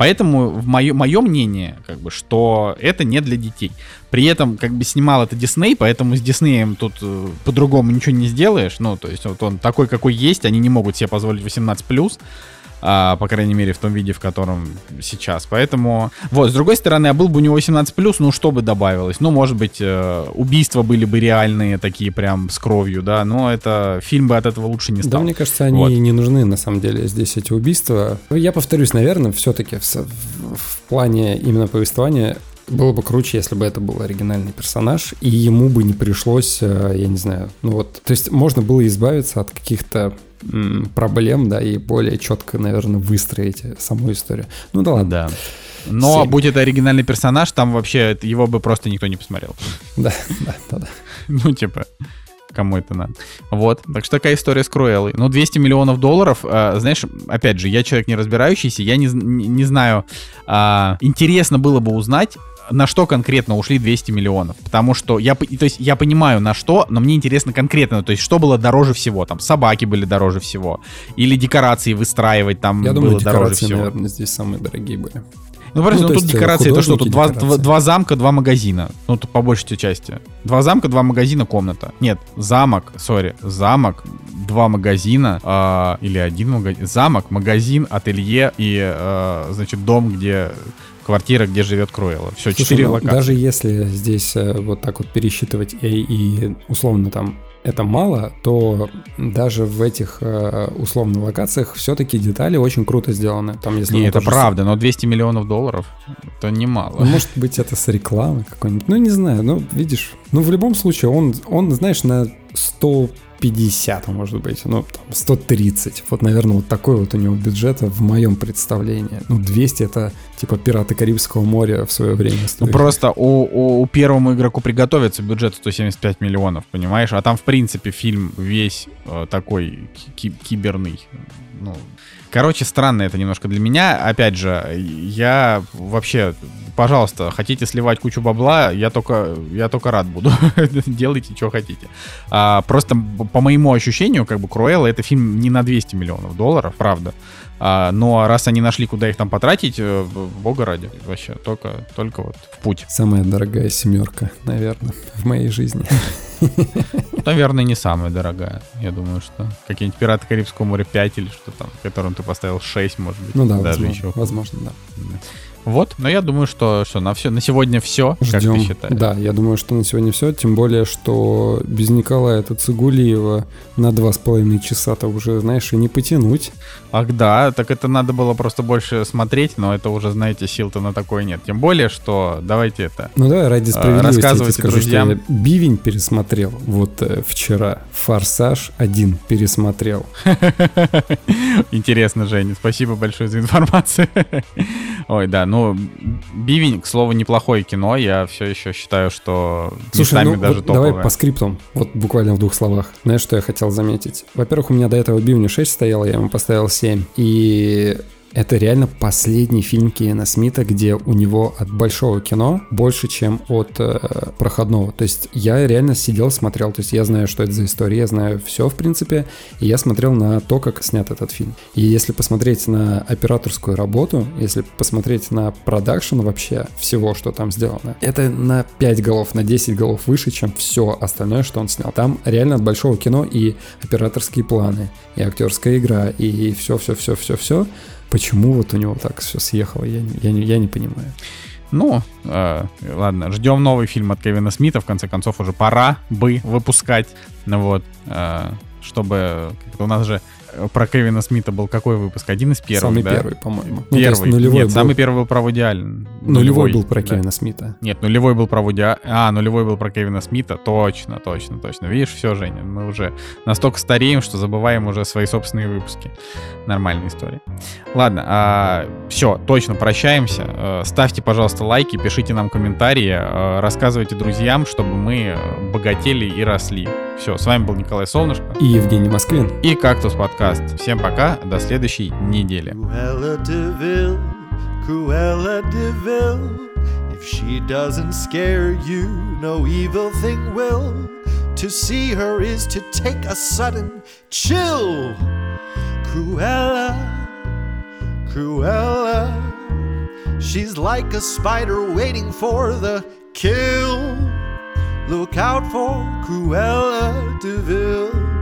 Поэтому в мое, мое мнение, как бы, что это не для детей. При этом, как бы, снимал это Дисней, поэтому с Диснеем тут э, по-другому ничего не сделаешь. Ну, то есть, вот он такой, какой есть, они не могут себе позволить 18+ а, по крайней мере, в том виде, в котором сейчас. Поэтому, вот, с другой стороны, а был бы у него 18+, ну, что бы добавилось? Ну, может быть, э, убийства были бы реальные, такие прям с кровью, да, но это, фильм бы от этого лучше не стал. Да, мне кажется, они вот. не нужны, на самом деле, здесь эти убийства. Ну, я повторюсь, наверное, все-таки в, в плане именно повествования было бы круче, если бы это был оригинальный персонаж, и ему бы не пришлось, э, я не знаю, ну вот, то есть можно было избавиться от каких-то проблем, да, и более четко, наверное, выстроить саму историю. Ну да ладно. Да. Но 7. будь это оригинальный персонаж, там вообще его бы просто никто не посмотрел. Да, да, да, да. Ну, типа, кому это надо. Вот, так что такая история с Круэллой. Ну, 200 миллионов долларов, э, знаешь, опять же, я человек не разбирающийся, я не, не, не знаю, э, интересно было бы узнать, на что конкретно ушли 200 миллионов. Потому что я, то есть я понимаю на что, но мне интересно конкретно, то есть что было дороже всего. Там собаки были дороже всего. Или декорации выстраивать там я было думаю, дороже всего. наверное, здесь самые дорогие были. Ну, просто, ну, ну тут есть, декорации, это что, тут два, два, два замка, два магазина. Ну, тут по большей части. Два замка, два магазина, комната. Нет, замок, сори, замок, два магазина, э, или один магазин. Замок, магазин, ателье и, э, значит, дом, где квартира, где живет Круэлла. Все, четыре ну, локации. Даже если здесь э, вот так вот пересчитывать и, и условно там это мало, то даже в этих э, условно локациях все-таки детали очень круто сделаны. Там, если Не, это правда, но 200 миллионов долларов это немало. Ну, может быть, это с рекламы какой-нибудь. Ну, не знаю, ну, видишь. Ну, в любом случае, он, он знаешь, на 100 150, может быть, ну, там, 130. Вот, наверное, вот такой вот у него бюджет в моем представлении. Ну, 200 это типа «Пираты Карибского моря» в свое время стоит. Ну, просто у, у, у первому игроку приготовится бюджет 175 миллионов, понимаешь? А там, в принципе, фильм весь э, такой ки- киберный. Ну, Короче, странно это немножко для меня. Опять же, я вообще, пожалуйста, хотите сливать кучу бабла, я только, я только рад буду. Делайте, что хотите. А, просто по моему ощущению, как бы Круэлла это фильм не на 200 миллионов долларов, правда. А, но раз они нашли, куда их там потратить, э, бога ради, вообще, только, только вот в путь. Самая дорогая семерка, наверное, в моей жизни. Наверное, не самая дорогая. Я думаю, что какие-нибудь «Пираты Карибского моря 5» или что там, которым ты поставил 6, может быть. Ну да, даже возможно, еще. возможно, да. Вот, но я думаю, что, что на, все, на сегодня все, как Ждем. ты считаешь? Да, я думаю, что на сегодня все. Тем более, что без Николая Тацигулиева на два с половиной часа-то уже, знаешь, и не потянуть. Ах да, так это надо было просто больше смотреть, но это уже, знаете, сил-то на такое нет. Тем более, что давайте это... Ну да, ради справедливости я тебе скажу, друзьям. что я Бивень пересмотрел вот э, вчера. Форсаж один пересмотрел. Интересно, Женя, спасибо большое за информацию. Ой, да, ну, Бивень, к слову, неплохое кино, я все еще считаю, что Слушай, местами ну даже вот давай топовое. по скриптам, вот буквально в двух словах. Знаешь, что я хотел заметить? Во-первых, у меня до этого Бивня 6 стояло, я ему поставил 7. И это реально последний фильм Киена Смита, где у него от большого кино больше, чем от э, проходного. То есть я реально сидел, смотрел, то есть я знаю, что это за история, я знаю все, в принципе, и я смотрел на то, как снят этот фильм. И если посмотреть на операторскую работу, если посмотреть на продакшн вообще всего, что там сделано, это на 5 голов, на 10 голов выше, чем все остальное, что он снял. Там реально от большого кино и операторские планы, и актерская игра, и все-все-все-все-все. Почему вот у него так все съехало, я, я, я не понимаю. Ну, э, ладно, ждем новый фильм от Кевина Смита. В конце концов, уже пора бы выпускать. Ну вот, э, чтобы... У нас же про Кевина Смита был какой выпуск? Один из первых, Самый да? первый, по-моему. Ну, Первый. нулевой Нет, был, самый первый был про Вуди Аллен. нулевой был про да. Кевина Смита. Нет, нулевой был про Вуди А- А, нулевой был про Кевина Смита. Точно, точно, точно. Видишь, все, Женя, мы уже настолько стареем, что забываем уже свои собственные выпуски. Нормальная история. Ладно, все, точно прощаемся. Э, Ставьте, пожалуйста, лайки, пишите нам комментарии, э, рассказывайте друзьям, чтобы мы э, богатели и росли. Все, с вами был Николай Солнышко И Евгений Москвин. и Кактус Подкаст. Всем пока, до следующей недели. Cruella Deville, Cruella Deville. If she doesn't scare you, no evil thing will. To see her is to take a sudden chill. Cruella, Cruella. She's like a spider waiting for the kill. Look out for Cruella Deville.